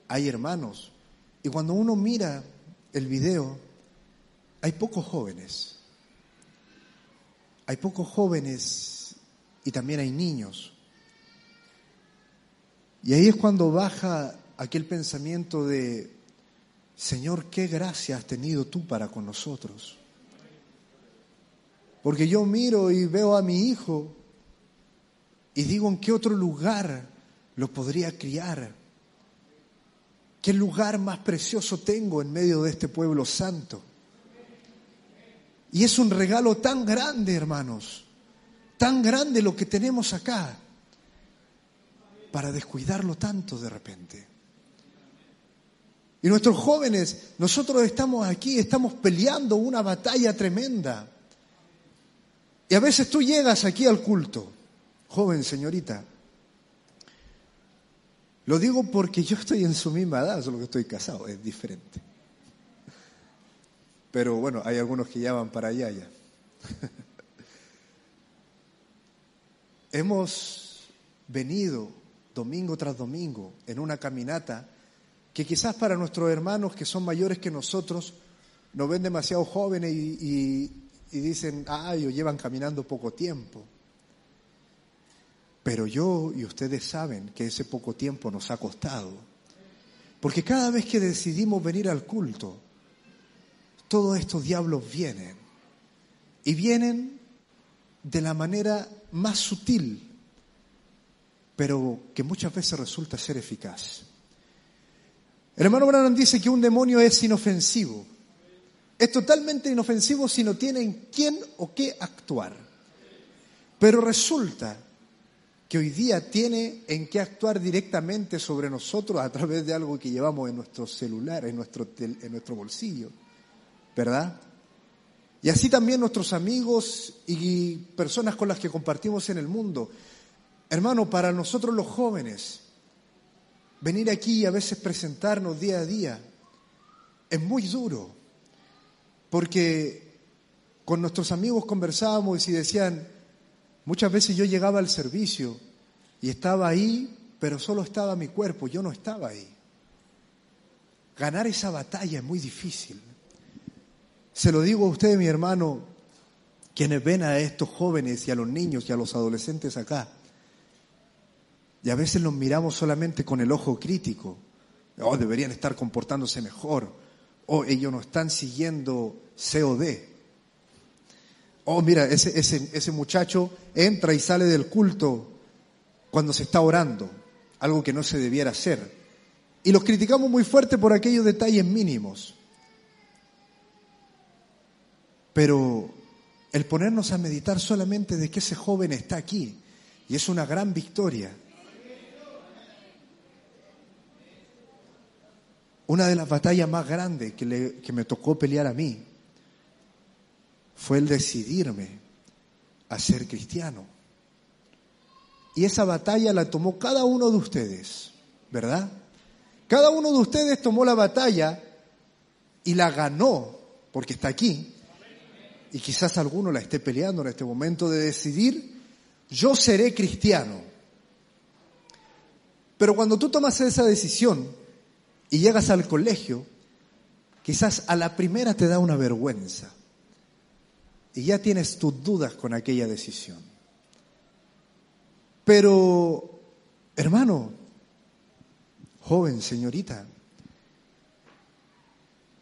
hay hermanos. Y cuando uno mira el video, hay pocos jóvenes. Hay pocos jóvenes y también hay niños. Y ahí es cuando baja aquel pensamiento de, Señor, qué gracia has tenido tú para con nosotros. Porque yo miro y veo a mi hijo y digo, ¿en qué otro lugar lo podría criar? ¿Qué lugar más precioso tengo en medio de este pueblo santo? Y es un regalo tan grande, hermanos, tan grande lo que tenemos acá, para descuidarlo tanto de repente. Y nuestros jóvenes, nosotros estamos aquí, estamos peleando una batalla tremenda. Y a veces tú llegas aquí al culto, joven señorita. Lo digo porque yo estoy en su misma edad, solo que estoy casado, es diferente. Pero bueno, hay algunos que ya van para allá ya. Hemos venido domingo tras domingo en una caminata que quizás para nuestros hermanos que son mayores que nosotros nos ven demasiado jóvenes y, y- dicen, ah, ellos llevan caminando poco tiempo. Pero yo y ustedes saben que ese poco tiempo nos ha costado. Porque cada vez que decidimos venir al culto, todos estos diablos vienen. Y vienen de la manera más sutil, pero que muchas veces resulta ser eficaz. El hermano Branham dice que un demonio es inofensivo. Es totalmente inofensivo si no tiene en quién o qué actuar. Pero resulta que hoy día tiene en qué actuar directamente sobre nosotros a través de algo que llevamos en nuestro celular, en nuestro, en nuestro bolsillo. ¿Verdad? Y así también nuestros amigos y personas con las que compartimos en el mundo. Hermano, para nosotros los jóvenes, venir aquí y a veces presentarnos día a día es muy duro, porque con nuestros amigos conversábamos y decían, muchas veces yo llegaba al servicio y estaba ahí, pero solo estaba mi cuerpo, yo no estaba ahí. Ganar esa batalla es muy difícil. Se lo digo a usted, mi hermano, quienes ven a estos jóvenes y a los niños y a los adolescentes acá. Y a veces los miramos solamente con el ojo crítico. Oh, deberían estar comportándose mejor. Oh, ellos no están siguiendo COD. Oh, mira, ese, ese, ese muchacho entra y sale del culto cuando se está orando, algo que no se debiera hacer. Y los criticamos muy fuerte por aquellos detalles mínimos. Pero el ponernos a meditar solamente de que ese joven está aquí, y es una gran victoria. Una de las batallas más grandes que, le- que me tocó pelear a mí fue el decidirme a ser cristiano. Y esa batalla la tomó cada uno de ustedes, ¿verdad? Cada uno de ustedes tomó la batalla y la ganó, porque está aquí. Y quizás alguno la esté peleando en este momento de decidir, yo seré cristiano. Pero cuando tú tomas esa decisión y llegas al colegio, quizás a la primera te da una vergüenza. Y ya tienes tus dudas con aquella decisión. Pero, hermano, joven, señorita,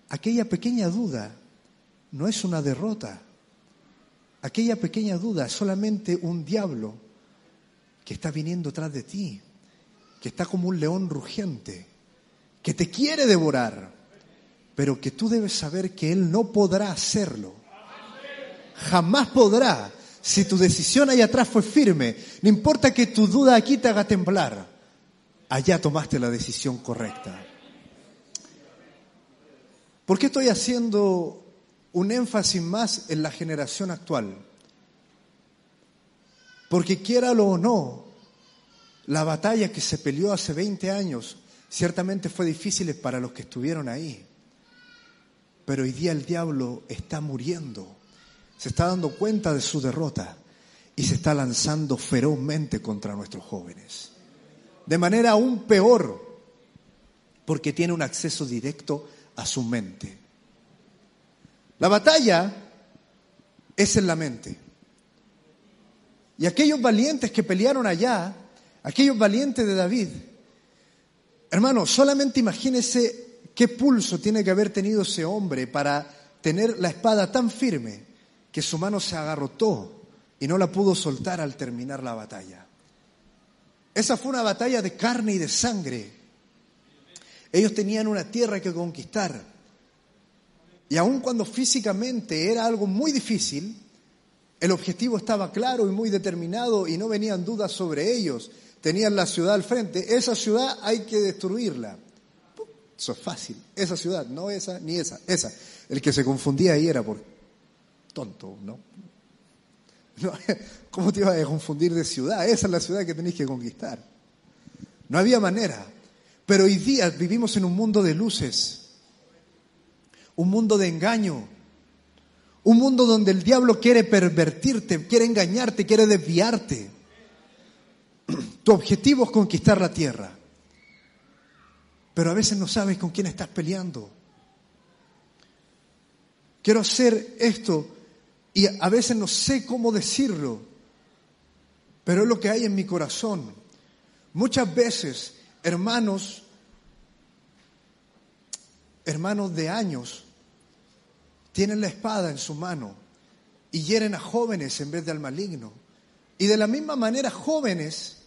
aquella pequeña duda no es una derrota. Aquella pequeña duda es solamente un diablo que está viniendo tras de ti, que está como un león rugiente, que te quiere devorar, pero que tú debes saber que él no podrá hacerlo. Jamás podrá si tu decisión allá atrás fue firme. No importa que tu duda aquí te haga temblar, allá tomaste la decisión correcta. ¿Por qué estoy haciendo un énfasis más en la generación actual? Porque quiéralo o no, la batalla que se peleó hace 20 años ciertamente fue difícil para los que estuvieron ahí. Pero hoy día el diablo está muriendo, se está dando cuenta de su derrota y se está lanzando ferozmente contra nuestros jóvenes. De manera aún peor, porque tiene un acceso directo a su mente. La batalla es en la mente. Y aquellos valientes que pelearon allá, aquellos valientes de David, hermano, solamente imagínese qué pulso tiene que haber tenido ese hombre para tener la espada tan firme que su mano se agarrotó y no la pudo soltar al terminar la batalla. Esa fue una batalla de carne y de sangre. Ellos tenían una tierra que conquistar. Y aun cuando físicamente era algo muy difícil, el objetivo estaba claro y muy determinado y no venían dudas sobre ellos. Tenían la ciudad al frente. Esa ciudad hay que destruirla. Eso es fácil. Esa ciudad, no esa ni esa, esa. El que se confundía ahí era por tonto, ¿no? ¿Cómo te ibas a confundir de ciudad? Esa es la ciudad que tenéis que conquistar. No había manera. Pero hoy día vivimos en un mundo de luces, un mundo de engaño, un mundo donde el diablo quiere pervertirte, quiere engañarte, quiere desviarte. Tu objetivo es conquistar la tierra, pero a veces no sabes con quién estás peleando. Quiero hacer esto y a veces no sé cómo decirlo, pero es lo que hay en mi corazón. Muchas veces, hermanos, hermanos de años, tienen la espada en su mano y hieren a jóvenes en vez de al maligno. Y de la misma manera, jóvenes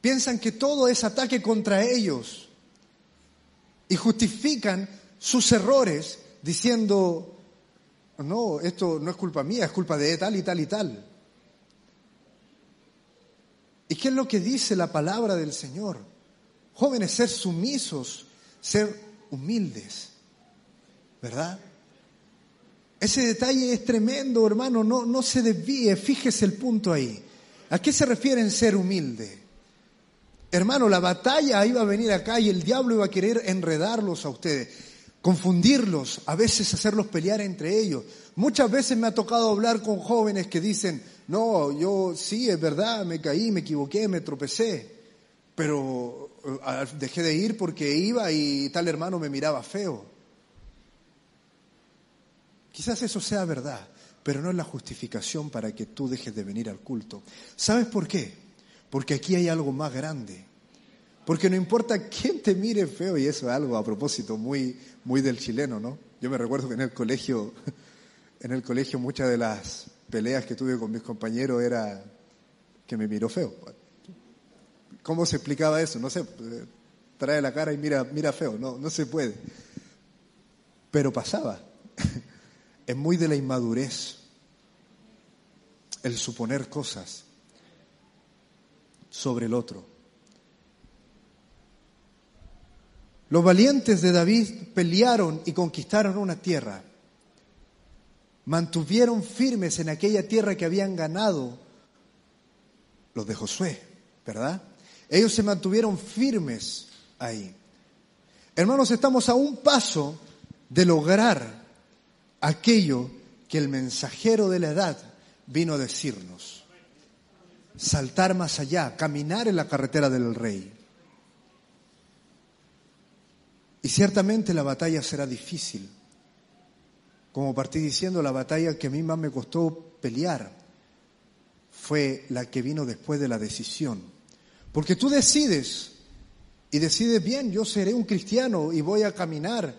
piensan que todo es ataque contra ellos y justifican sus errores diciendo, no, esto no es culpa mía, es culpa de tal y tal y tal. ¿Y qué es lo que dice la palabra del Señor? Jóvenes, ser sumisos, ser humildes, ¿verdad? Ese detalle es tremendo, hermano, no, no se desvíe, fíjese el punto ahí. ¿A qué se refiere en ser humilde? Hermano, la batalla iba a venir acá y el diablo iba a querer enredarlos a ustedes, confundirlos, a veces hacerlos pelear entre ellos. Muchas veces me ha tocado hablar con jóvenes que dicen, no, yo sí, es verdad, me caí, me equivoqué, me tropecé, pero eh, dejé de ir porque iba y tal hermano me miraba feo. Quizás eso sea verdad, pero no es la justificación para que tú dejes de venir al culto. ¿Sabes por qué? Porque aquí hay algo más grande. Porque no importa quién te mire feo, y eso es algo a propósito muy, muy del chileno, ¿no? Yo me recuerdo que en el colegio, en el colegio muchas de las peleas que tuve con mis compañeros era que me miró feo. ¿Cómo se explicaba eso? No sé, trae la cara y mira, mira feo, no, no se puede. Pero pasaba. Es muy de la inmadurez el suponer cosas sobre el otro. Los valientes de David pelearon y conquistaron una tierra. Mantuvieron firmes en aquella tierra que habían ganado los de Josué, ¿verdad? Ellos se mantuvieron firmes ahí. Hermanos, estamos a un paso de lograr aquello que el mensajero de la edad vino a decirnos. Saltar más allá, caminar en la carretera del rey. Y ciertamente la batalla será difícil. Como partí diciendo, la batalla que a mí más me costó pelear fue la que vino después de la decisión. Porque tú decides y decides bien, yo seré un cristiano y voy a caminar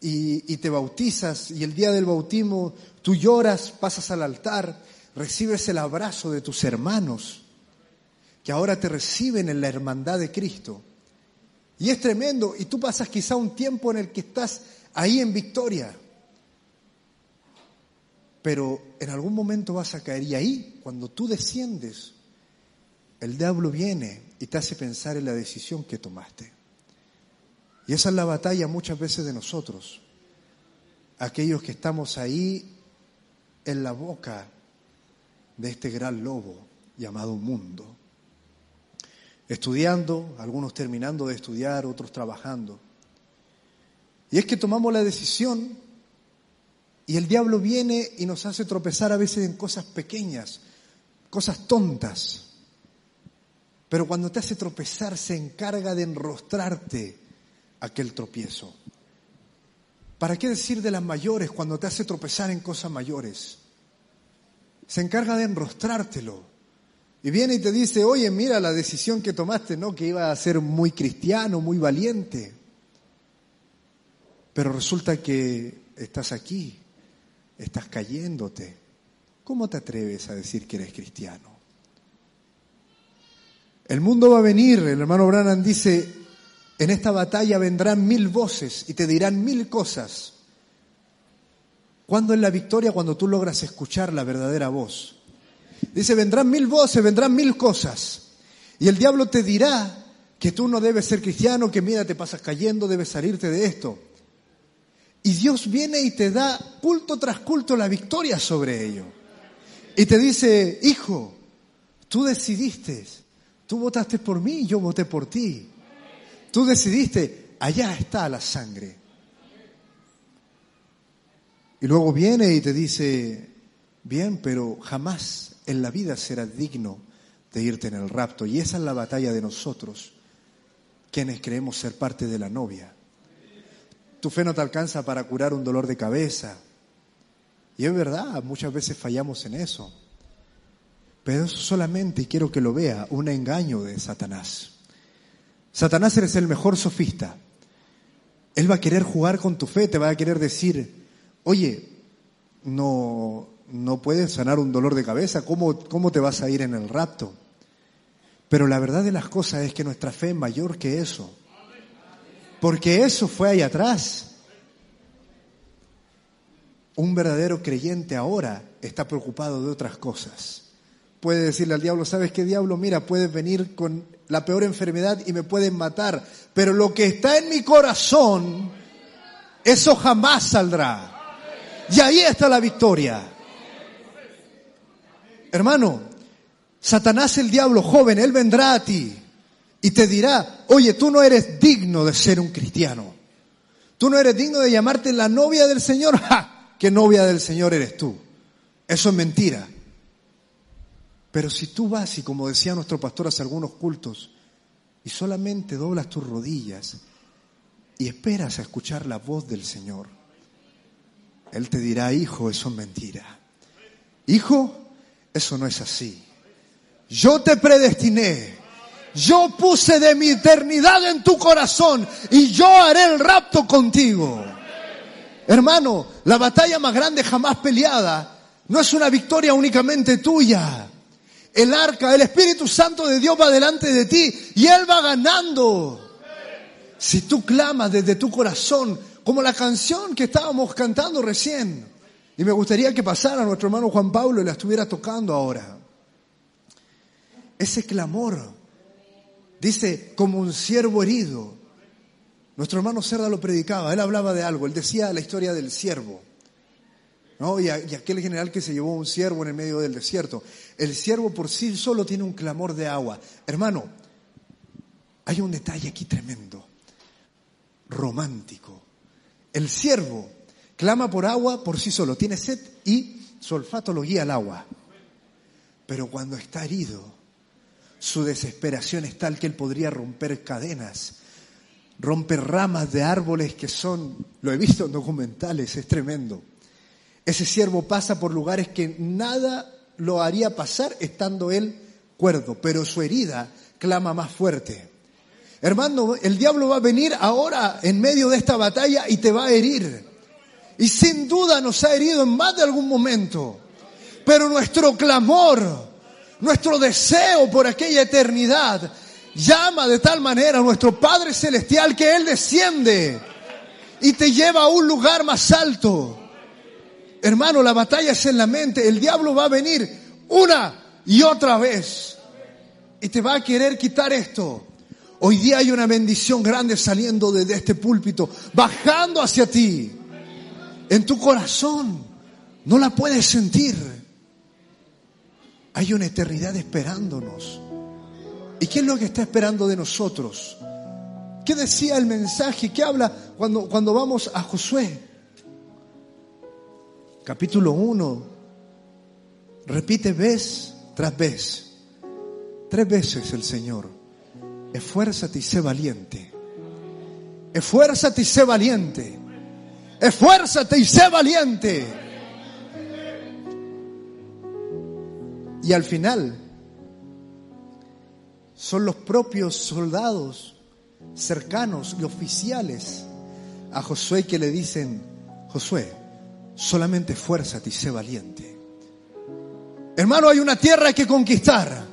y, y te bautizas y el día del bautismo tú lloras, pasas al altar, recibes el abrazo de tus hermanos que ahora te reciben en la hermandad de Cristo. Y es tremendo y tú pasas quizá un tiempo en el que estás ahí en victoria. Pero en algún momento vas a caer y ahí, cuando tú desciendes, el diablo viene y te hace pensar en la decisión que tomaste. Y esa es la batalla muchas veces de nosotros, aquellos que estamos ahí en la boca de este gran lobo llamado mundo, estudiando, algunos terminando de estudiar, otros trabajando. Y es que tomamos la decisión y el diablo viene y nos hace tropezar a veces en cosas pequeñas, cosas tontas. Pero cuando te hace tropezar se encarga de enrostrarte aquel tropiezo. ¿Para qué decir de las mayores cuando te hace tropezar en cosas mayores? Se encarga de enrostrártelo. Y viene y te dice, oye, mira la decisión que tomaste, ¿no? Que iba a ser muy cristiano, muy valiente. Pero resulta que estás aquí, estás cayéndote. ¿Cómo te atreves a decir que eres cristiano? El mundo va a venir, el hermano Branham dice, en esta batalla vendrán mil voces y te dirán mil cosas. ¿Cuándo es la victoria? Cuando tú logras escuchar la verdadera voz. Dice, vendrán mil voces, vendrán mil cosas. Y el diablo te dirá que tú no debes ser cristiano, que mira, te pasas cayendo, debes salirte de esto. Y Dios viene y te da culto tras culto la victoria sobre ello. Y te dice, hijo, tú decidiste, tú votaste por mí, yo voté por ti. Tú decidiste, allá está la sangre. Y luego viene y te dice, bien, pero jamás en la vida serás digno de irte en el rapto. Y esa es la batalla de nosotros, quienes creemos ser parte de la novia. Tu fe no te alcanza para curar un dolor de cabeza. Y es verdad, muchas veces fallamos en eso. Pero eso solamente, y quiero que lo vea, un engaño de Satanás. Satanás eres el mejor sofista. Él va a querer jugar con tu fe, te va a querer decir, oye, no, no puedes sanar un dolor de cabeza, ¿Cómo, ¿cómo te vas a ir en el rapto? Pero la verdad de las cosas es que nuestra fe es mayor que eso. Porque eso fue ahí atrás. Un verdadero creyente ahora está preocupado de otras cosas. Puede decirle al diablo, ¿sabes qué diablo? Mira, puedes venir con la peor enfermedad y me pueden matar, pero lo que está en mi corazón, eso jamás saldrá. Y ahí está la victoria. Hermano, Satanás el diablo joven, él vendrá a ti y te dirá, oye, tú no eres digno de ser un cristiano. Tú no eres digno de llamarte la novia del Señor. ¡Ja! ¿Qué novia del Señor eres tú? Eso es mentira. Pero si tú vas y como decía nuestro pastor hace algunos cultos, y solamente doblas tus rodillas y esperas a escuchar la voz del Señor, Él te dirá, hijo, eso es mentira. Hijo, eso no es así. Yo te predestiné. Yo puse de mi eternidad en tu corazón y yo haré el rapto contigo. Hermano, la batalla más grande jamás peleada no es una victoria únicamente tuya. El arca, el Espíritu Santo de Dios va delante de ti y Él va ganando. Si tú clamas desde tu corazón, como la canción que estábamos cantando recién, y me gustaría que pasara nuestro hermano Juan Pablo y la estuviera tocando ahora. Ese clamor, dice, como un siervo herido. Nuestro hermano Cerda lo predicaba, él hablaba de algo, él decía la historia del siervo. ¿no? Y, y, aquel general que se llevó un siervo en el medio del desierto. El siervo por sí solo tiene un clamor de agua. Hermano, hay un detalle aquí tremendo, romántico. El siervo clama por agua por sí solo, tiene sed y su olfato lo guía al agua. Pero cuando está herido, su desesperación es tal que él podría romper cadenas, romper ramas de árboles que son, lo he visto en documentales, es tremendo. Ese siervo pasa por lugares que nada lo haría pasar estando él cuerdo, pero su herida clama más fuerte. Hermano, el diablo va a venir ahora en medio de esta batalla y te va a herir. Y sin duda nos ha herido en más de algún momento. Pero nuestro clamor, nuestro deseo por aquella eternidad, llama de tal manera a nuestro Padre Celestial que Él desciende y te lleva a un lugar más alto. Hermano, la batalla es en la mente. El diablo va a venir una y otra vez y te va a querer quitar esto. Hoy día hay una bendición grande saliendo desde este púlpito, bajando hacia ti. En tu corazón no la puedes sentir. Hay una eternidad esperándonos. ¿Y qué es lo que está esperando de nosotros? ¿Qué decía el mensaje? ¿Qué habla cuando, cuando vamos a Josué? Capítulo 1. Repite vez tras vez. Tres veces el Señor. Esfuérzate y sé valiente. Esfuérzate y sé valiente. Esfuérzate y sé valiente. Y al final son los propios soldados cercanos y oficiales a Josué que le dicen, Josué, solamente esfuérzate y sé valiente. Hermano, hay una tierra que conquistar.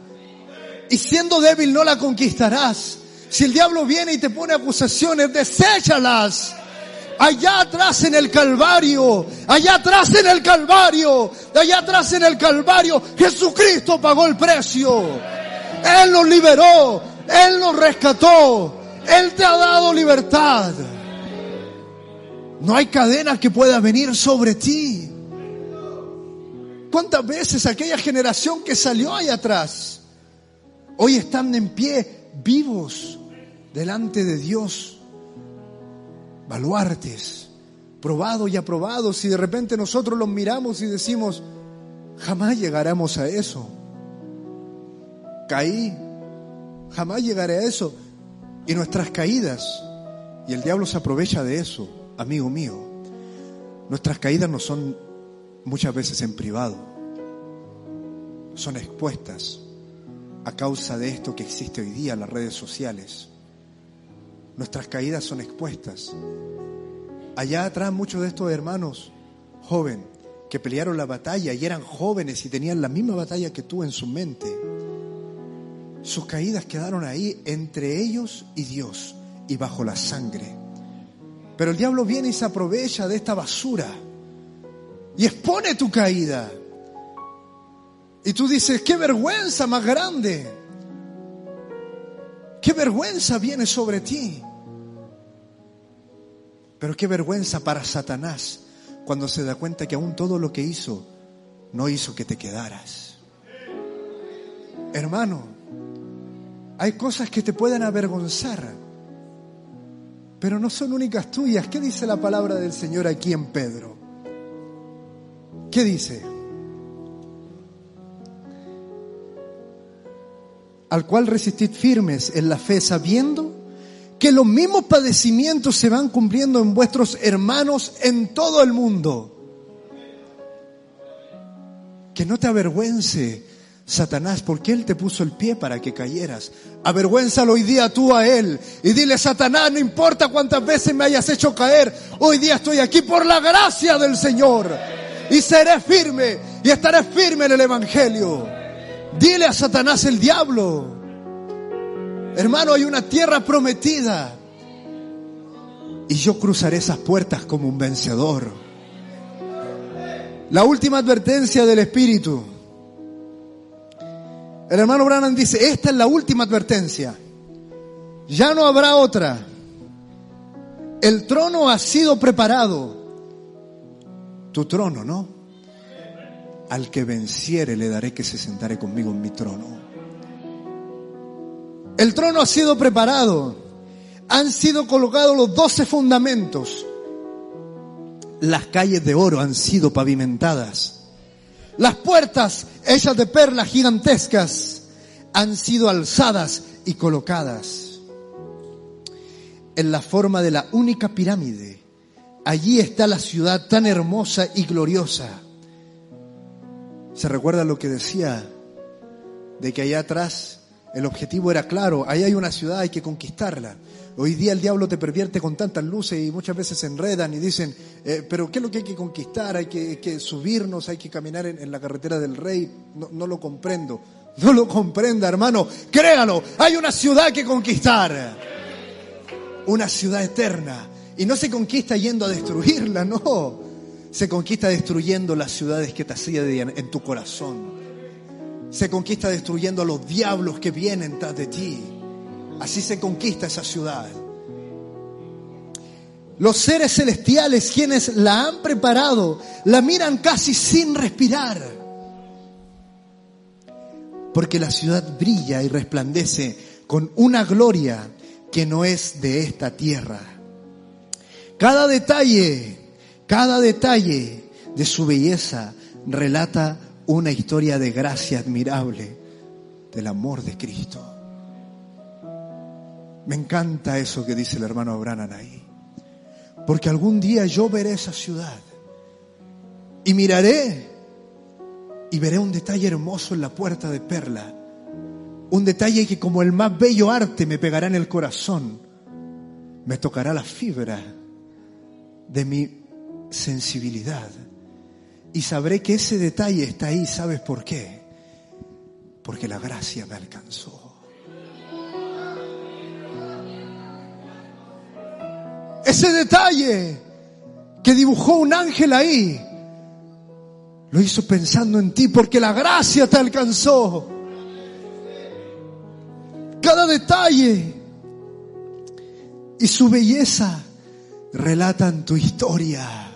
Y siendo débil no la conquistarás. Si el diablo viene y te pone acusaciones, deséchalas. Allá atrás en el Calvario, allá atrás en el Calvario, allá atrás en el Calvario, Jesucristo pagó el precio. Él nos liberó, Él nos rescató, Él te ha dado libertad. No hay cadena que pueda venir sobre ti. ¿Cuántas veces aquella generación que salió ahí atrás, hoy están en pie, vivos, delante de Dios? Baluartes, probados y aprobados, y de repente nosotros los miramos y decimos, jamás llegaremos a eso. Caí, jamás llegaré a eso. Y nuestras caídas, y el diablo se aprovecha de eso, amigo mío, nuestras caídas no son muchas veces en privado, son expuestas a causa de esto que existe hoy día, las redes sociales. Nuestras caídas son expuestas. Allá atrás muchos de estos hermanos joven que pelearon la batalla y eran jóvenes y tenían la misma batalla que tú en su mente. Sus caídas quedaron ahí entre ellos y Dios y bajo la sangre. Pero el diablo viene y se aprovecha de esta basura y expone tu caída. Y tú dices, qué vergüenza más grande. Qué vergüenza viene sobre ti. Pero qué vergüenza para Satanás cuando se da cuenta que aún todo lo que hizo no hizo que te quedaras. Hermano, hay cosas que te pueden avergonzar, pero no son únicas tuyas. ¿Qué dice la palabra del Señor aquí en Pedro? ¿Qué dice? Al cual resistid firmes en la fe, sabiendo que los mismos padecimientos se van cumpliendo en vuestros hermanos en todo el mundo. Que no te avergüence Satanás, porque Él te puso el pie para que cayeras. Avergüénzalo hoy día tú a Él y dile, Satanás, no importa cuántas veces me hayas hecho caer, hoy día estoy aquí por la gracia del Señor. Y seré firme y estaré firme en el Evangelio. Dile a Satanás el diablo. Hermano, hay una tierra prometida. Y yo cruzaré esas puertas como un vencedor. La última advertencia del Espíritu. El hermano Branham dice, esta es la última advertencia. Ya no habrá otra. El trono ha sido preparado. Tu trono, ¿no? Al que venciere le daré que se sentare conmigo en mi trono. El trono ha sido preparado. Han sido colocados los doce fundamentos. Las calles de oro han sido pavimentadas. Las puertas hechas de perlas gigantescas han sido alzadas y colocadas. En la forma de la única pirámide, allí está la ciudad tan hermosa y gloriosa. ¿Se recuerda lo que decía? De que allá atrás el objetivo era claro, ahí hay una ciudad, hay que conquistarla. Hoy día el diablo te pervierte con tantas luces y muchas veces se enredan y dicen, eh, pero ¿qué es lo que hay que conquistar? Hay que, subirnos, hay que caminar en, en la carretera del rey. No, no lo comprendo. No lo comprenda, hermano. Créalo, hay una ciudad que conquistar. Una ciudad eterna. Y no se conquista yendo a destruirla, no. Se conquista destruyendo las ciudades que te hacían en tu corazón. Se conquista destruyendo a los diablos que vienen tras de ti. Así se conquista esa ciudad. Los seres celestiales, quienes la han preparado, la miran casi sin respirar. Porque la ciudad brilla y resplandece con una gloria que no es de esta tierra. Cada detalle, cada detalle de su belleza relata una historia de gracia admirable del amor de Cristo. Me encanta eso que dice el hermano Abraham ahí. Porque algún día yo veré esa ciudad y miraré y veré un detalle hermoso en la puerta de perla. Un detalle que como el más bello arte me pegará en el corazón. Me tocará la fibra de mi sensibilidad. Y sabré que ese detalle está ahí. ¿Sabes por qué? Porque la gracia me alcanzó. Ese detalle que dibujó un ángel ahí, lo hizo pensando en ti porque la gracia te alcanzó. Cada detalle y su belleza relatan tu historia.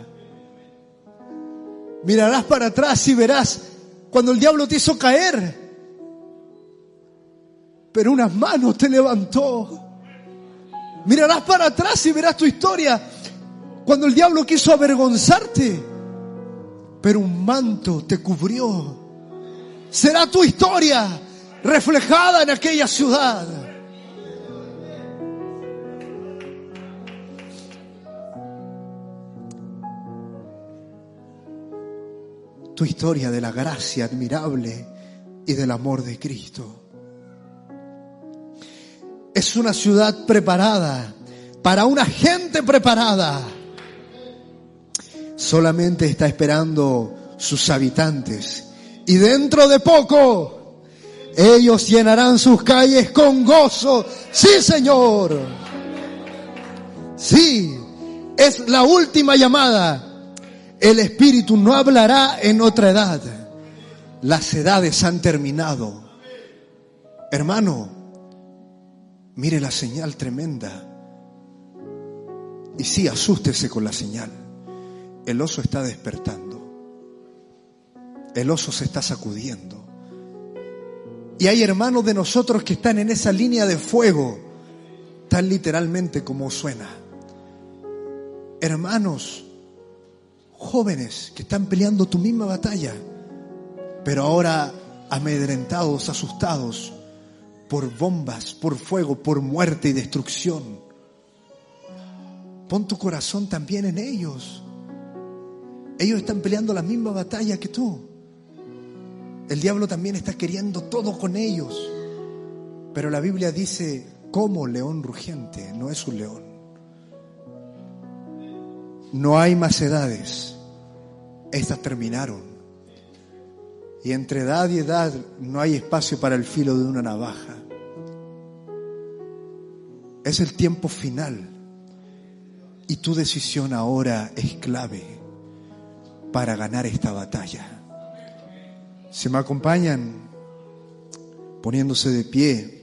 Mirarás para atrás y verás cuando el diablo te hizo caer, pero unas manos te levantó. Mirarás para atrás y verás tu historia cuando el diablo quiso avergonzarte, pero un manto te cubrió. Será tu historia reflejada en aquella ciudad. Tu historia de la gracia admirable y del amor de Cristo. Es una ciudad preparada para una gente preparada. Solamente está esperando sus habitantes. Y dentro de poco, ellos llenarán sus calles con gozo. Sí, Señor. Sí, es la última llamada. El Espíritu no hablará en otra edad. Las edades han terminado. Hermano, mire la señal tremenda. Y sí, asústese con la señal. El oso está despertando. El oso se está sacudiendo. Y hay hermanos de nosotros que están en esa línea de fuego, tan literalmente como suena. Hermanos, jóvenes que están peleando tu misma batalla, pero ahora amedrentados, asustados por bombas, por fuego, por muerte y destrucción. Pon tu corazón también en ellos. Ellos están peleando la misma batalla que tú. El diablo también está queriendo todo con ellos. Pero la Biblia dice, como león rugiente, no es un león. No hay más edades. Estas terminaron. Y entre edad y edad no hay espacio para el filo de una navaja. Es el tiempo final. Y tu decisión ahora es clave para ganar esta batalla. Si me acompañan poniéndose de pie.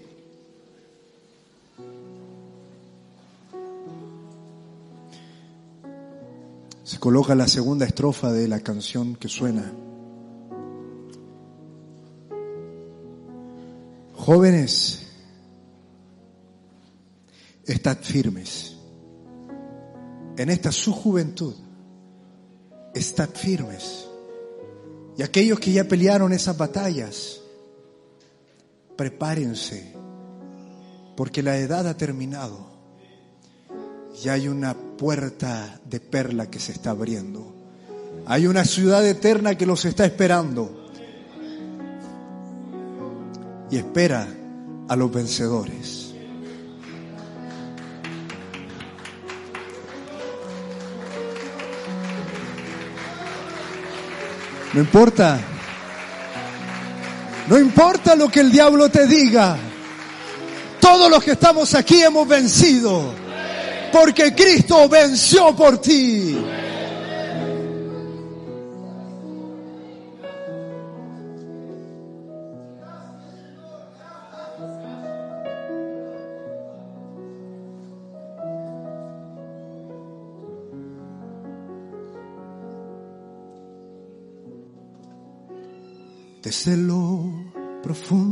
Se coloca la segunda estrofa de la canción que suena. Jóvenes, estad firmes. En esta su juventud, estad firmes. Y aquellos que ya pelearon esas batallas, prepárense, porque la edad ha terminado. Y hay una puerta de perla que se está abriendo. Hay una ciudad eterna que los está esperando. y espera a los vencedores. No importa. No importa lo que el diablo te diga. Todos los que estamos aquí hemos vencido. Porque Cristo venció por ti. Desde lo profundo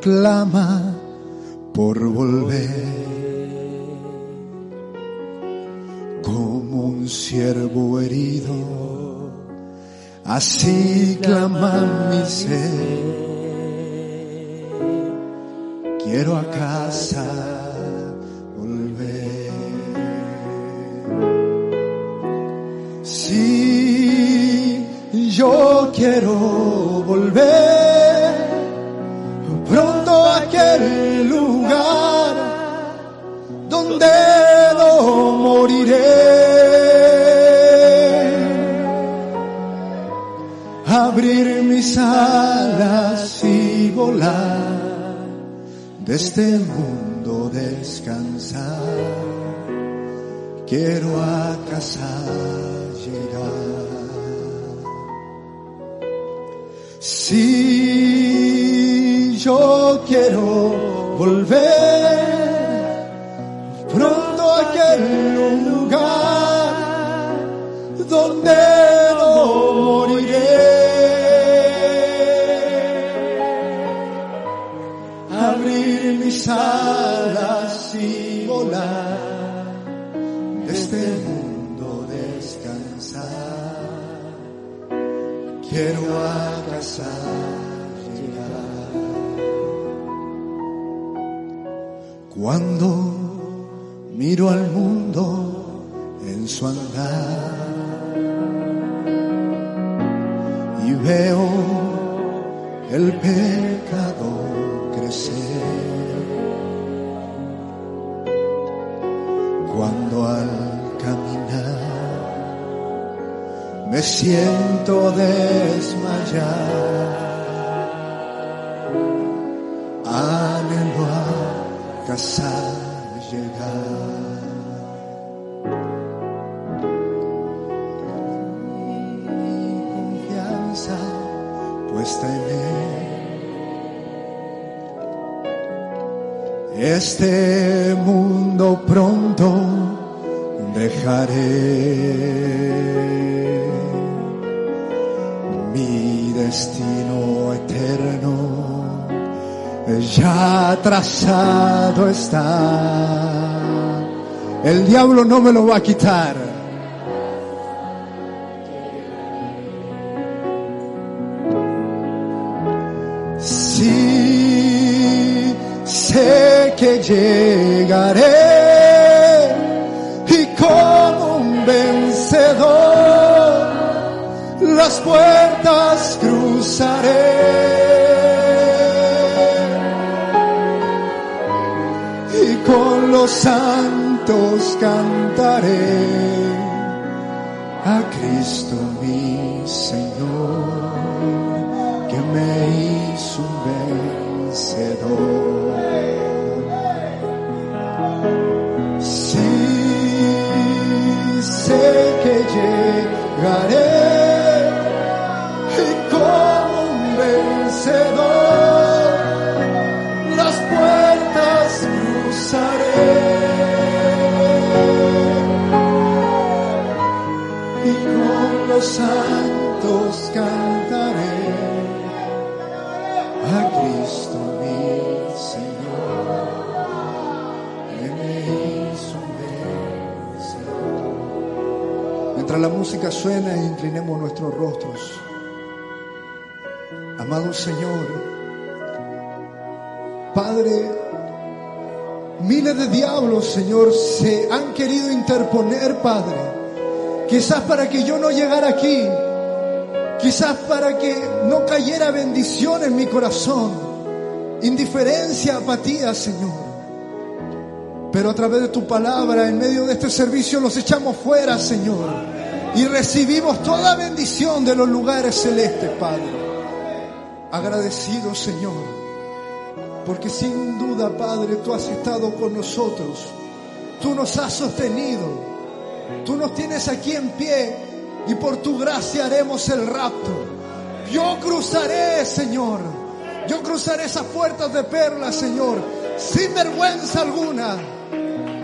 clama por volver. Como un ciervo herido, así clama mi ser. Quiero a casa quiero volver El diablo no me lo va a quitar. Sí, sé que llegaré y como un vencedor las puertas cruzaré. Y con los santos cantaré suena, inclinemos nuestros rostros. Amado Señor, Padre, miles de diablos, Señor, se han querido interponer, Padre, Quizás para que yo no llegara aquí. Quizás para que no cayera bendición en mi corazón. Indiferencia, apatía, Señor. Pero a través de tu palabra, en medio de este servicio, los echamos fuera, Señor. Y recibimos toda bendición de los lugares celestes, Padre. Agradecido, Señor. Porque sin duda, Padre, tú has estado con nosotros. Tú nos has sostenido. Tú nos tienes aquí en pie y por tu gracia haremos el rapto. Yo cruzaré, Señor. Yo cruzaré esas puertas de perlas, Señor, sin vergüenza alguna.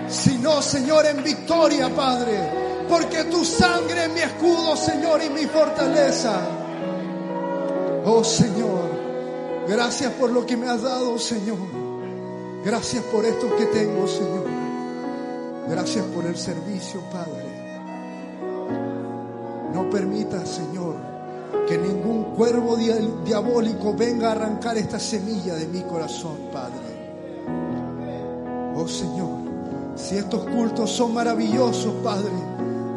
Sino, Señor, en victoria, Padre. Porque tu sangre es mi escudo, Señor, y mi fortaleza. Oh, Señor, gracias por lo que me has dado, Señor. Gracias por esto que tengo, Señor. Gracias por el servicio, Padre. No permitas, Señor, que ningún cuervo dia- diabólico venga a arrancar esta semilla de mi corazón, Padre. Oh Señor, si estos cultos son maravillosos, Padre,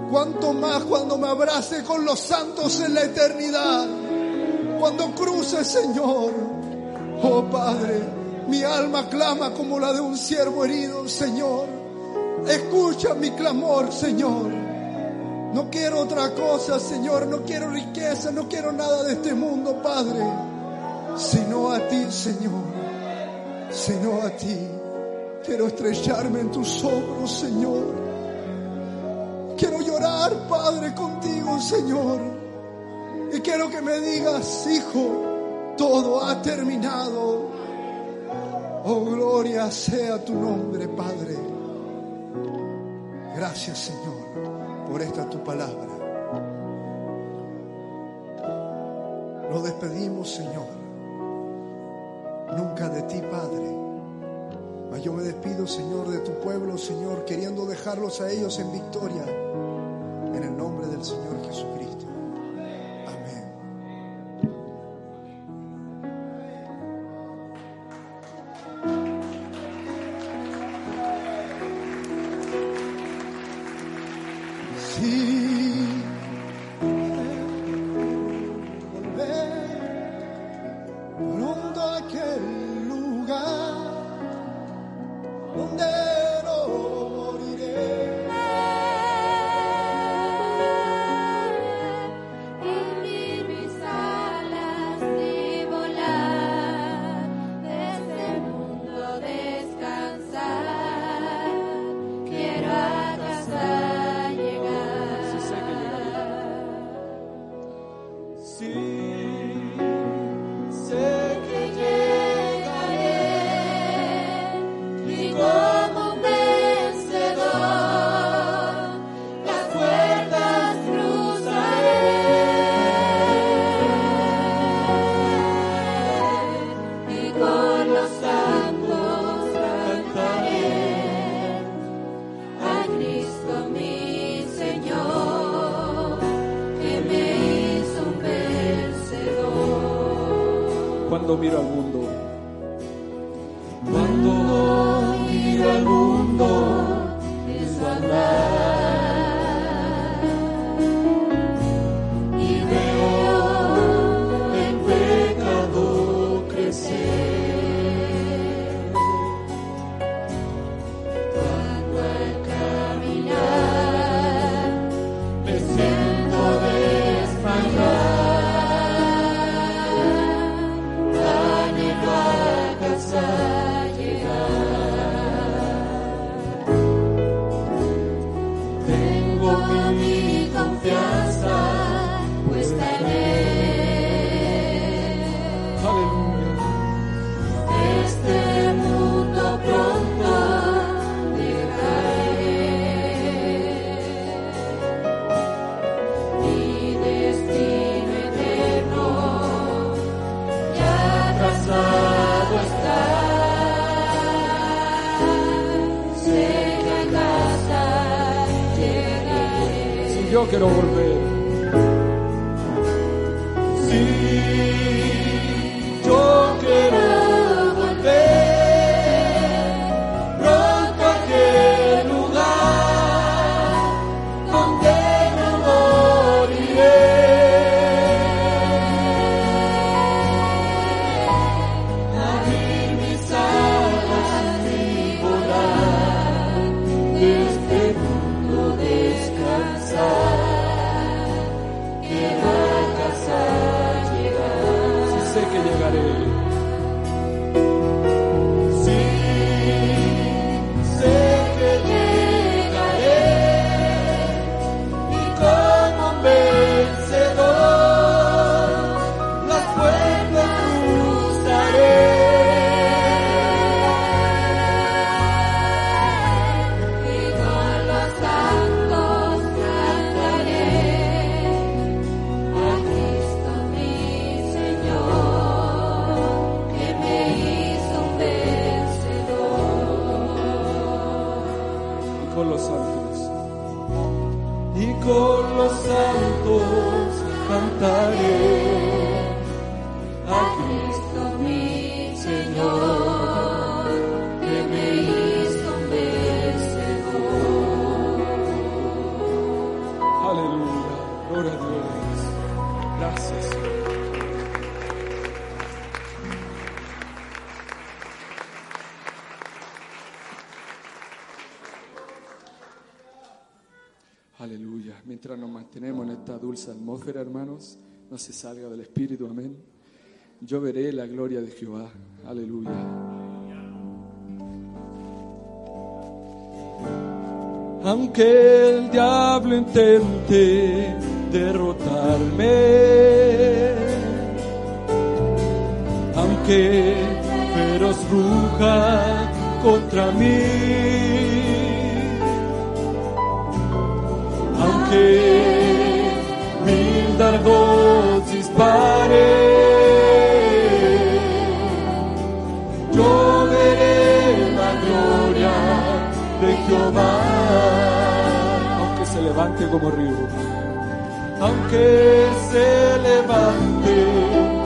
cuánto más cuando me abrace con los santos en la eternidad, cuando cruce, Señor. Oh Padre, mi alma clama como la de un siervo herido, Señor. Escucha mi clamor, Señor. No quiero otra cosa, Señor. No quiero riqueza, no quiero nada de este mundo, Padre. Sino a ti, Señor. Sino a ti. Quiero estrecharme en tus hombros, Señor. Quiero llorar, Padre, contigo, Señor. Y quiero que me digas, hijo, todo ha terminado. Oh, gloria sea tu nombre, Padre. Gracias, Señor, por esta tu palabra. Lo despedimos, Señor. Nunca de ti, Padre. Mas yo me despido, Señor, de tu pueblo, Señor, queriendo dejarlos a ellos en victoria. En el nombre del Señor Jesucristo. Amén. Sí. Volver pronto a aquel lugar donde no Cuando miro al mundo, esa atmósfera, hermanos, no se salga del Espíritu, amén. Yo veré la gloria de Jehová, aleluya. Aunque el diablo intente derrotarme, aunque feroz bruja contra mí, aunque largos. Yo veré la gloria de Jehová. Aunque se levante como río. Aunque se levante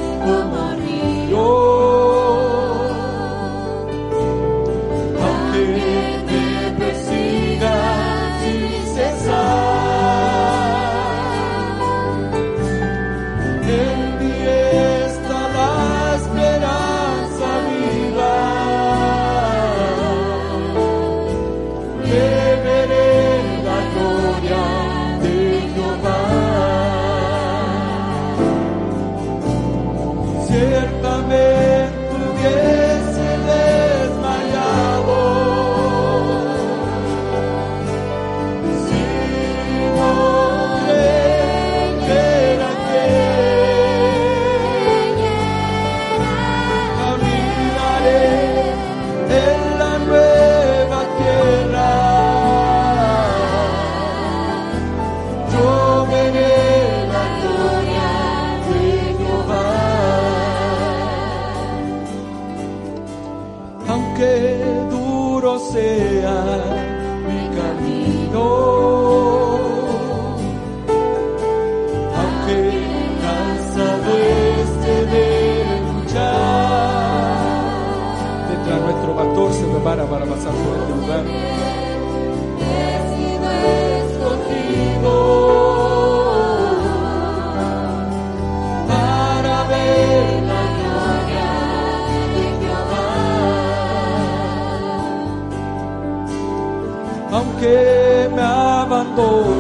Oh.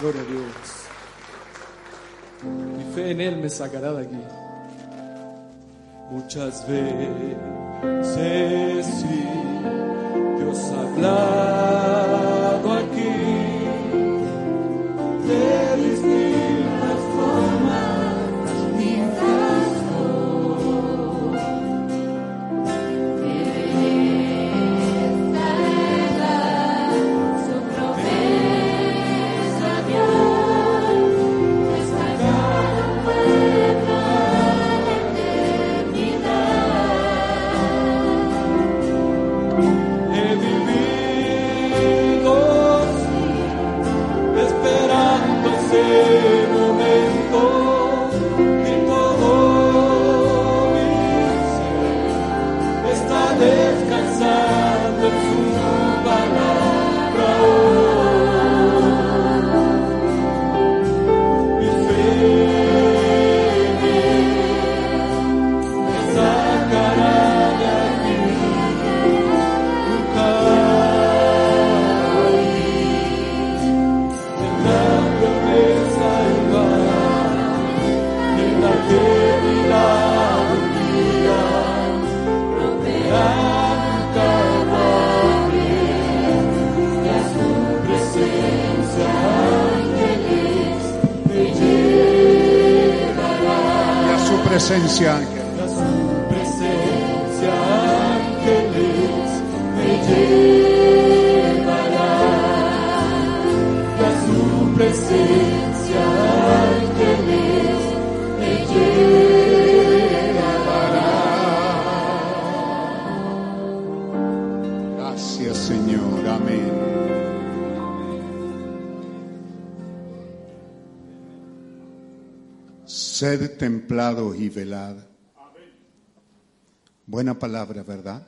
Gloria a Dios. Mi fe en Él me sacará de aquí. Muchas veces sí, Dios habla. Presencia, Sed templados y velad. Buena palabra, ¿verdad?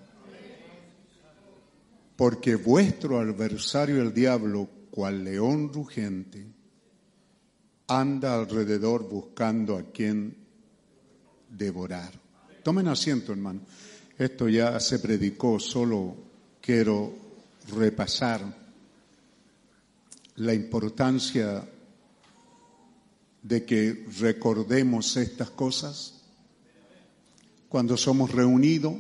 Porque vuestro adversario el diablo, cual león rugente, anda alrededor buscando a quien devorar. Tomen asiento, hermano. Esto ya se predicó, solo quiero repasar la importancia de que recordemos estas cosas. Cuando somos reunidos,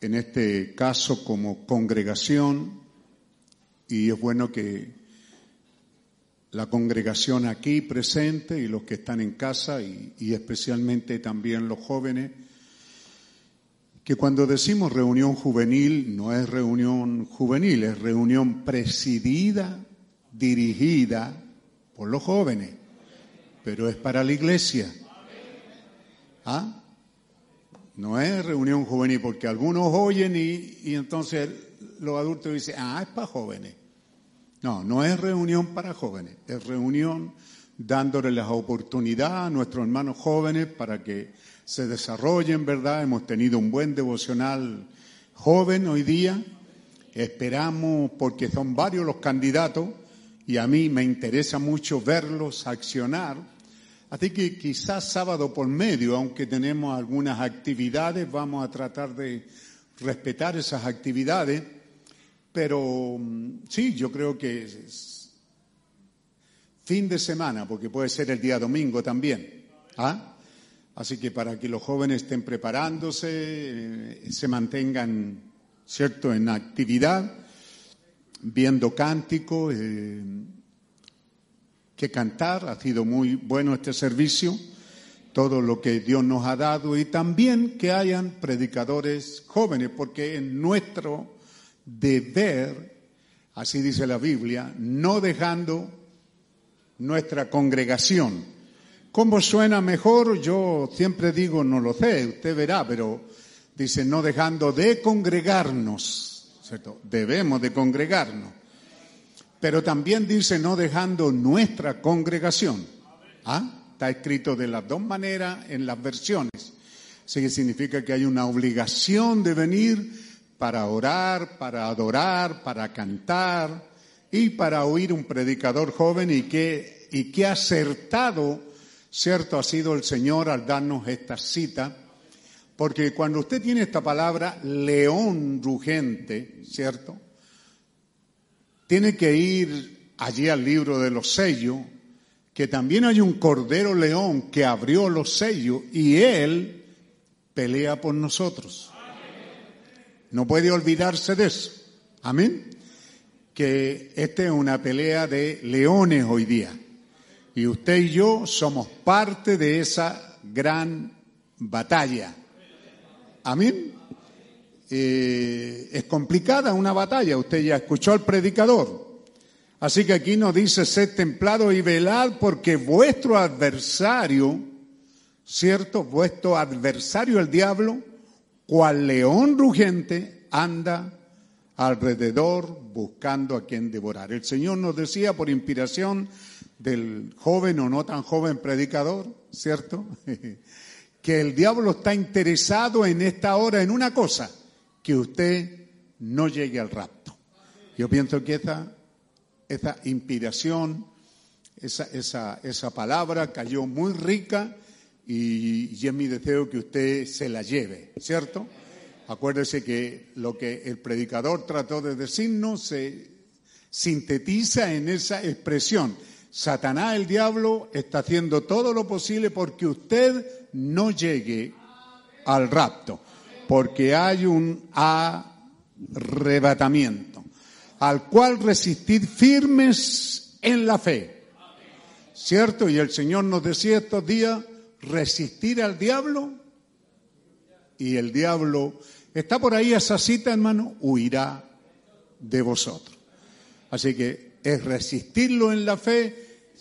en este caso como congregación, y es bueno que la congregación aquí presente y los que están en casa y, especialmente también los jóvenes, que cuando decimos reunión juvenil no es reunión juvenil, es reunión presidida, dirigida por los jóvenes, pero es para la iglesia. ¿Ah? No es reunión juvenil, porque algunos oyen y, y entonces los adultos dicen, ah, es para jóvenes. No, no es reunión para jóvenes, es reunión dándole las oportunidades a nuestros hermanos jóvenes para que se desarrollen, ¿verdad? Hemos tenido un buen devocional joven hoy día. Esperamos, porque son varios los candidatos, y a mí me interesa mucho verlos accionar. Así que quizás sábado por medio, aunque tenemos algunas actividades, vamos a tratar de respetar esas actividades. Pero mm, sí, yo creo que es fin de semana, porque puede ser el día domingo también. ¿Ah? Así que para que los jóvenes estén preparándose, eh, se mantengan, ¿cierto?, en actividad, viendo cánticos, eh, que cantar. Ha sido muy bueno este servicio, todo lo que Dios nos ha dado y también que hayan predicadores jóvenes, porque es nuestro deber, así dice la Biblia, no dejando nuestra congregación. ¿Cómo suena mejor? Yo siempre digo, no lo sé, usted verá, pero dice, no dejando de congregarnos, ¿cierto? Debemos de congregarnos. Pero también dice, no dejando nuestra congregación. ¿Ah? Está escrito de las dos maneras en las versiones. Así que significa que hay una obligación de venir para orar, para adorar, para cantar y para oír un predicador joven y que, y que acertado, cierto, ha sido el Señor al darnos esta cita. Porque cuando usted tiene esta palabra, león rugente, ¿cierto? Tiene que ir allí al libro de los sellos, que también hay un cordero león que abrió los sellos y él pelea por nosotros. No puede olvidarse de eso. Amén. Que esta es una pelea de leones hoy día. Y usted y yo somos parte de esa gran batalla. Amén. Eh, es complicada una batalla, usted ya escuchó al predicador. Así que aquí nos dice, sed templado y velad porque vuestro adversario, ¿cierto? Vuestro adversario el diablo, cual león rugente, anda alrededor buscando a quien devorar. El Señor nos decía por inspiración del joven o no tan joven predicador, ¿cierto? que el diablo está interesado en esta hora en una cosa, que usted no llegue al rapto. Yo pienso que esa, esa inspiración, esa, esa, esa palabra cayó muy rica y, y es mi deseo que usted se la lleve, ¿cierto? Acuérdese que lo que el predicador trató de decirnos se sintetiza en esa expresión. Satanás, el diablo, está haciendo todo lo posible porque usted no llegue al rapto, porque hay un arrebatamiento, al cual resistir firmes en la fe. ¿Cierto? Y el Señor nos decía estos días, resistir al diablo y el diablo está por ahí esa cita, hermano, huirá de vosotros. Así que es resistirlo en la fe,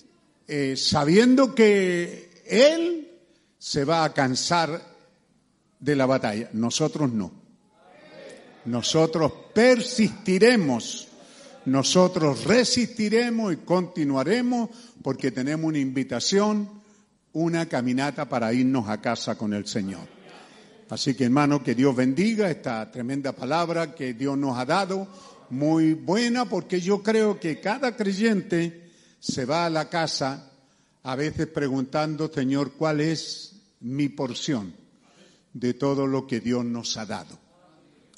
eh, sabiendo que Él se va a cansar de la batalla. Nosotros no. Nosotros persistiremos, nosotros resistiremos y continuaremos porque tenemos una invitación, una caminata para irnos a casa con el Señor. Así que hermano, que Dios bendiga esta tremenda palabra que Dios nos ha dado, muy buena, porque yo creo que cada creyente se va a la casa a veces preguntando, Señor, ¿cuál es mi porción de todo lo que Dios nos ha dado?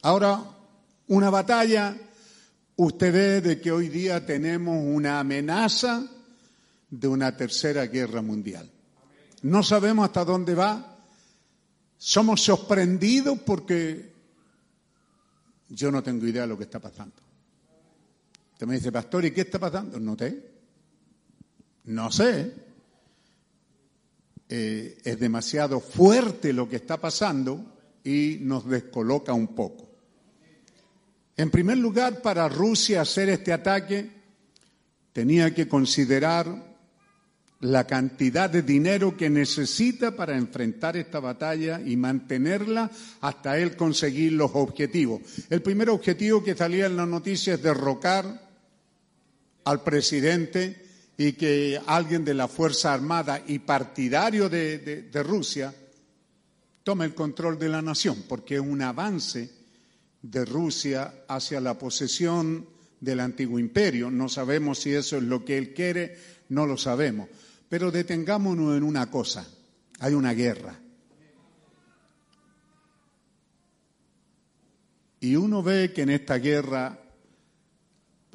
Ahora, una batalla, usted ve de que hoy día tenemos una amenaza de una tercera guerra mundial. No sabemos hasta dónde va, somos sorprendidos porque yo no tengo idea de lo que está pasando. Usted me dice, pastor, ¿y qué está pasando? No sé. No sé. Eh, es demasiado fuerte lo que está pasando y nos descoloca un poco. En primer lugar, para Rusia hacer este ataque, tenía que considerar la cantidad de dinero que necesita para enfrentar esta batalla y mantenerla hasta él conseguir los objetivos. El primer objetivo que salía en la noticia es derrocar al presidente y que alguien de la Fuerza Armada y partidario de, de Rusia tome el control de la nación, porque es un avance de Rusia hacia la posesión del antiguo imperio. No sabemos si eso es lo que él quiere, no lo sabemos. Pero detengámonos en una cosa, hay una guerra. Y uno ve que en esta guerra,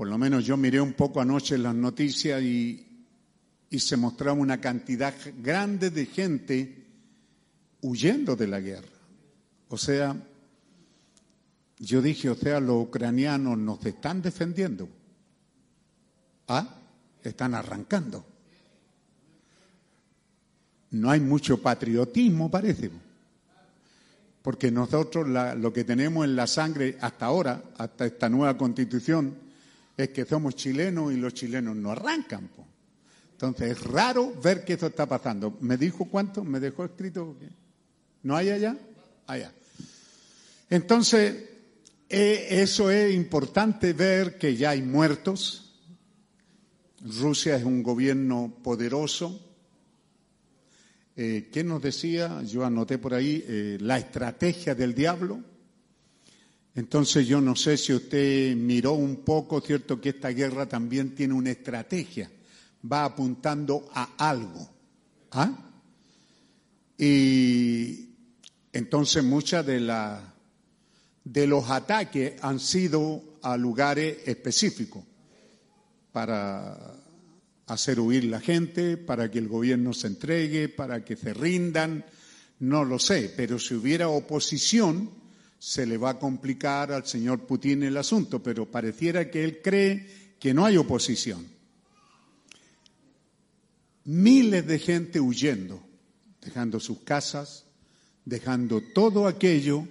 por lo menos yo miré un poco anoche las noticias y, y se mostraba una cantidad grande de gente huyendo de la guerra. O sea, yo dije, o sea, los ucranianos nos están defendiendo. ¿Ah? Están arrancando no hay mucho patriotismo, parece. Porque nosotros lo que tenemos en la sangre hasta ahora, hasta esta nueva constitución, es que somos chilenos y los chilenos no arrancan. Entonces es raro ver que esto está pasando. ¿Me dijo cuánto? ¿Me dejó escrito? ¿No hay allá? Allá. Entonces, eh, eso es importante ver que ya hay muertos. Rusia es un gobierno poderoso, eh, ¿Qué nos decía? Yo anoté por ahí eh, la estrategia del diablo. Entonces yo no sé si usted miró un poco, cierto, que esta guerra también tiene una estrategia, va apuntando a algo. ¿Ah? Y entonces muchas de, de los ataques han sido a lugares específicos. para hacer huir la gente, para que el gobierno se entregue, para que se rindan, no lo sé, pero si hubiera oposición, se le va a complicar al señor Putin el asunto, pero pareciera que él cree que no hay oposición. Miles de gente huyendo, dejando sus casas, dejando todo aquello.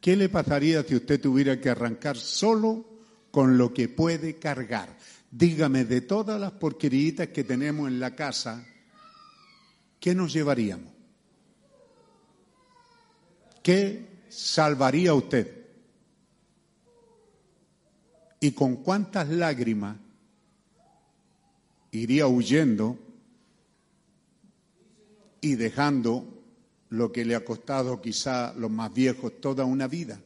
¿Qué le pasaría si usted tuviera que arrancar solo con lo que puede cargar? Dígame, de todas las porqueritas que tenemos en la casa, ¿qué nos llevaríamos? ¿Qué salvaría usted? ¿Y con cuántas lágrimas iría huyendo y dejando lo que le ha costado quizá los más viejos toda una vida?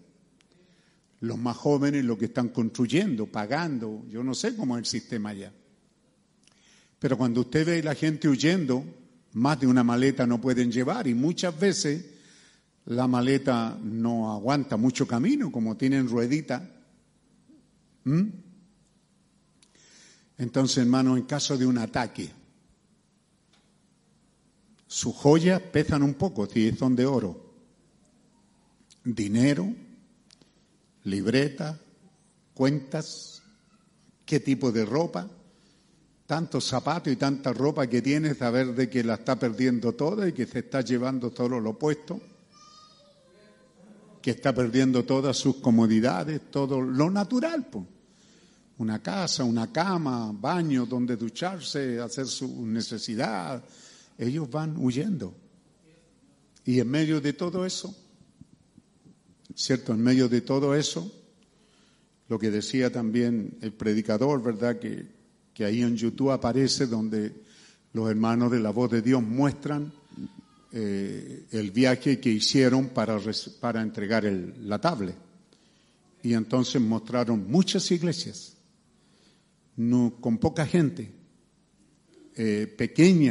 Los más jóvenes lo que están construyendo, pagando, yo no sé cómo es el sistema allá. Pero cuando usted ve a la gente huyendo, más de una maleta no pueden llevar y muchas veces la maleta no aguanta mucho camino, como tienen ruedita. ¿Mm? Entonces, hermano, en caso de un ataque, sus joyas pesan un poco, si son de oro. Dinero, libreta, cuentas, qué tipo de ropa, tantos zapatos y tanta ropa que tiene, saber de que la está perdiendo toda y que se está llevando todo lo opuesto que está perdiendo todas sus comodidades, todo lo natural. Una casa, una cama, baño donde ducharse, hacer su necesidad. Ellos van huyendo. Y en medio de todo eso, ¿cierto? En medio de todo eso, lo que decía también el predicador, ¿verdad? Que, que ahí en YouTube aparece donde los hermanos de la voz de Dios muestran eh, el viaje que hicieron para, para entregar el, la tablet. Y entonces mostraron muchas iglesias, con poca gente, eh, pequeñas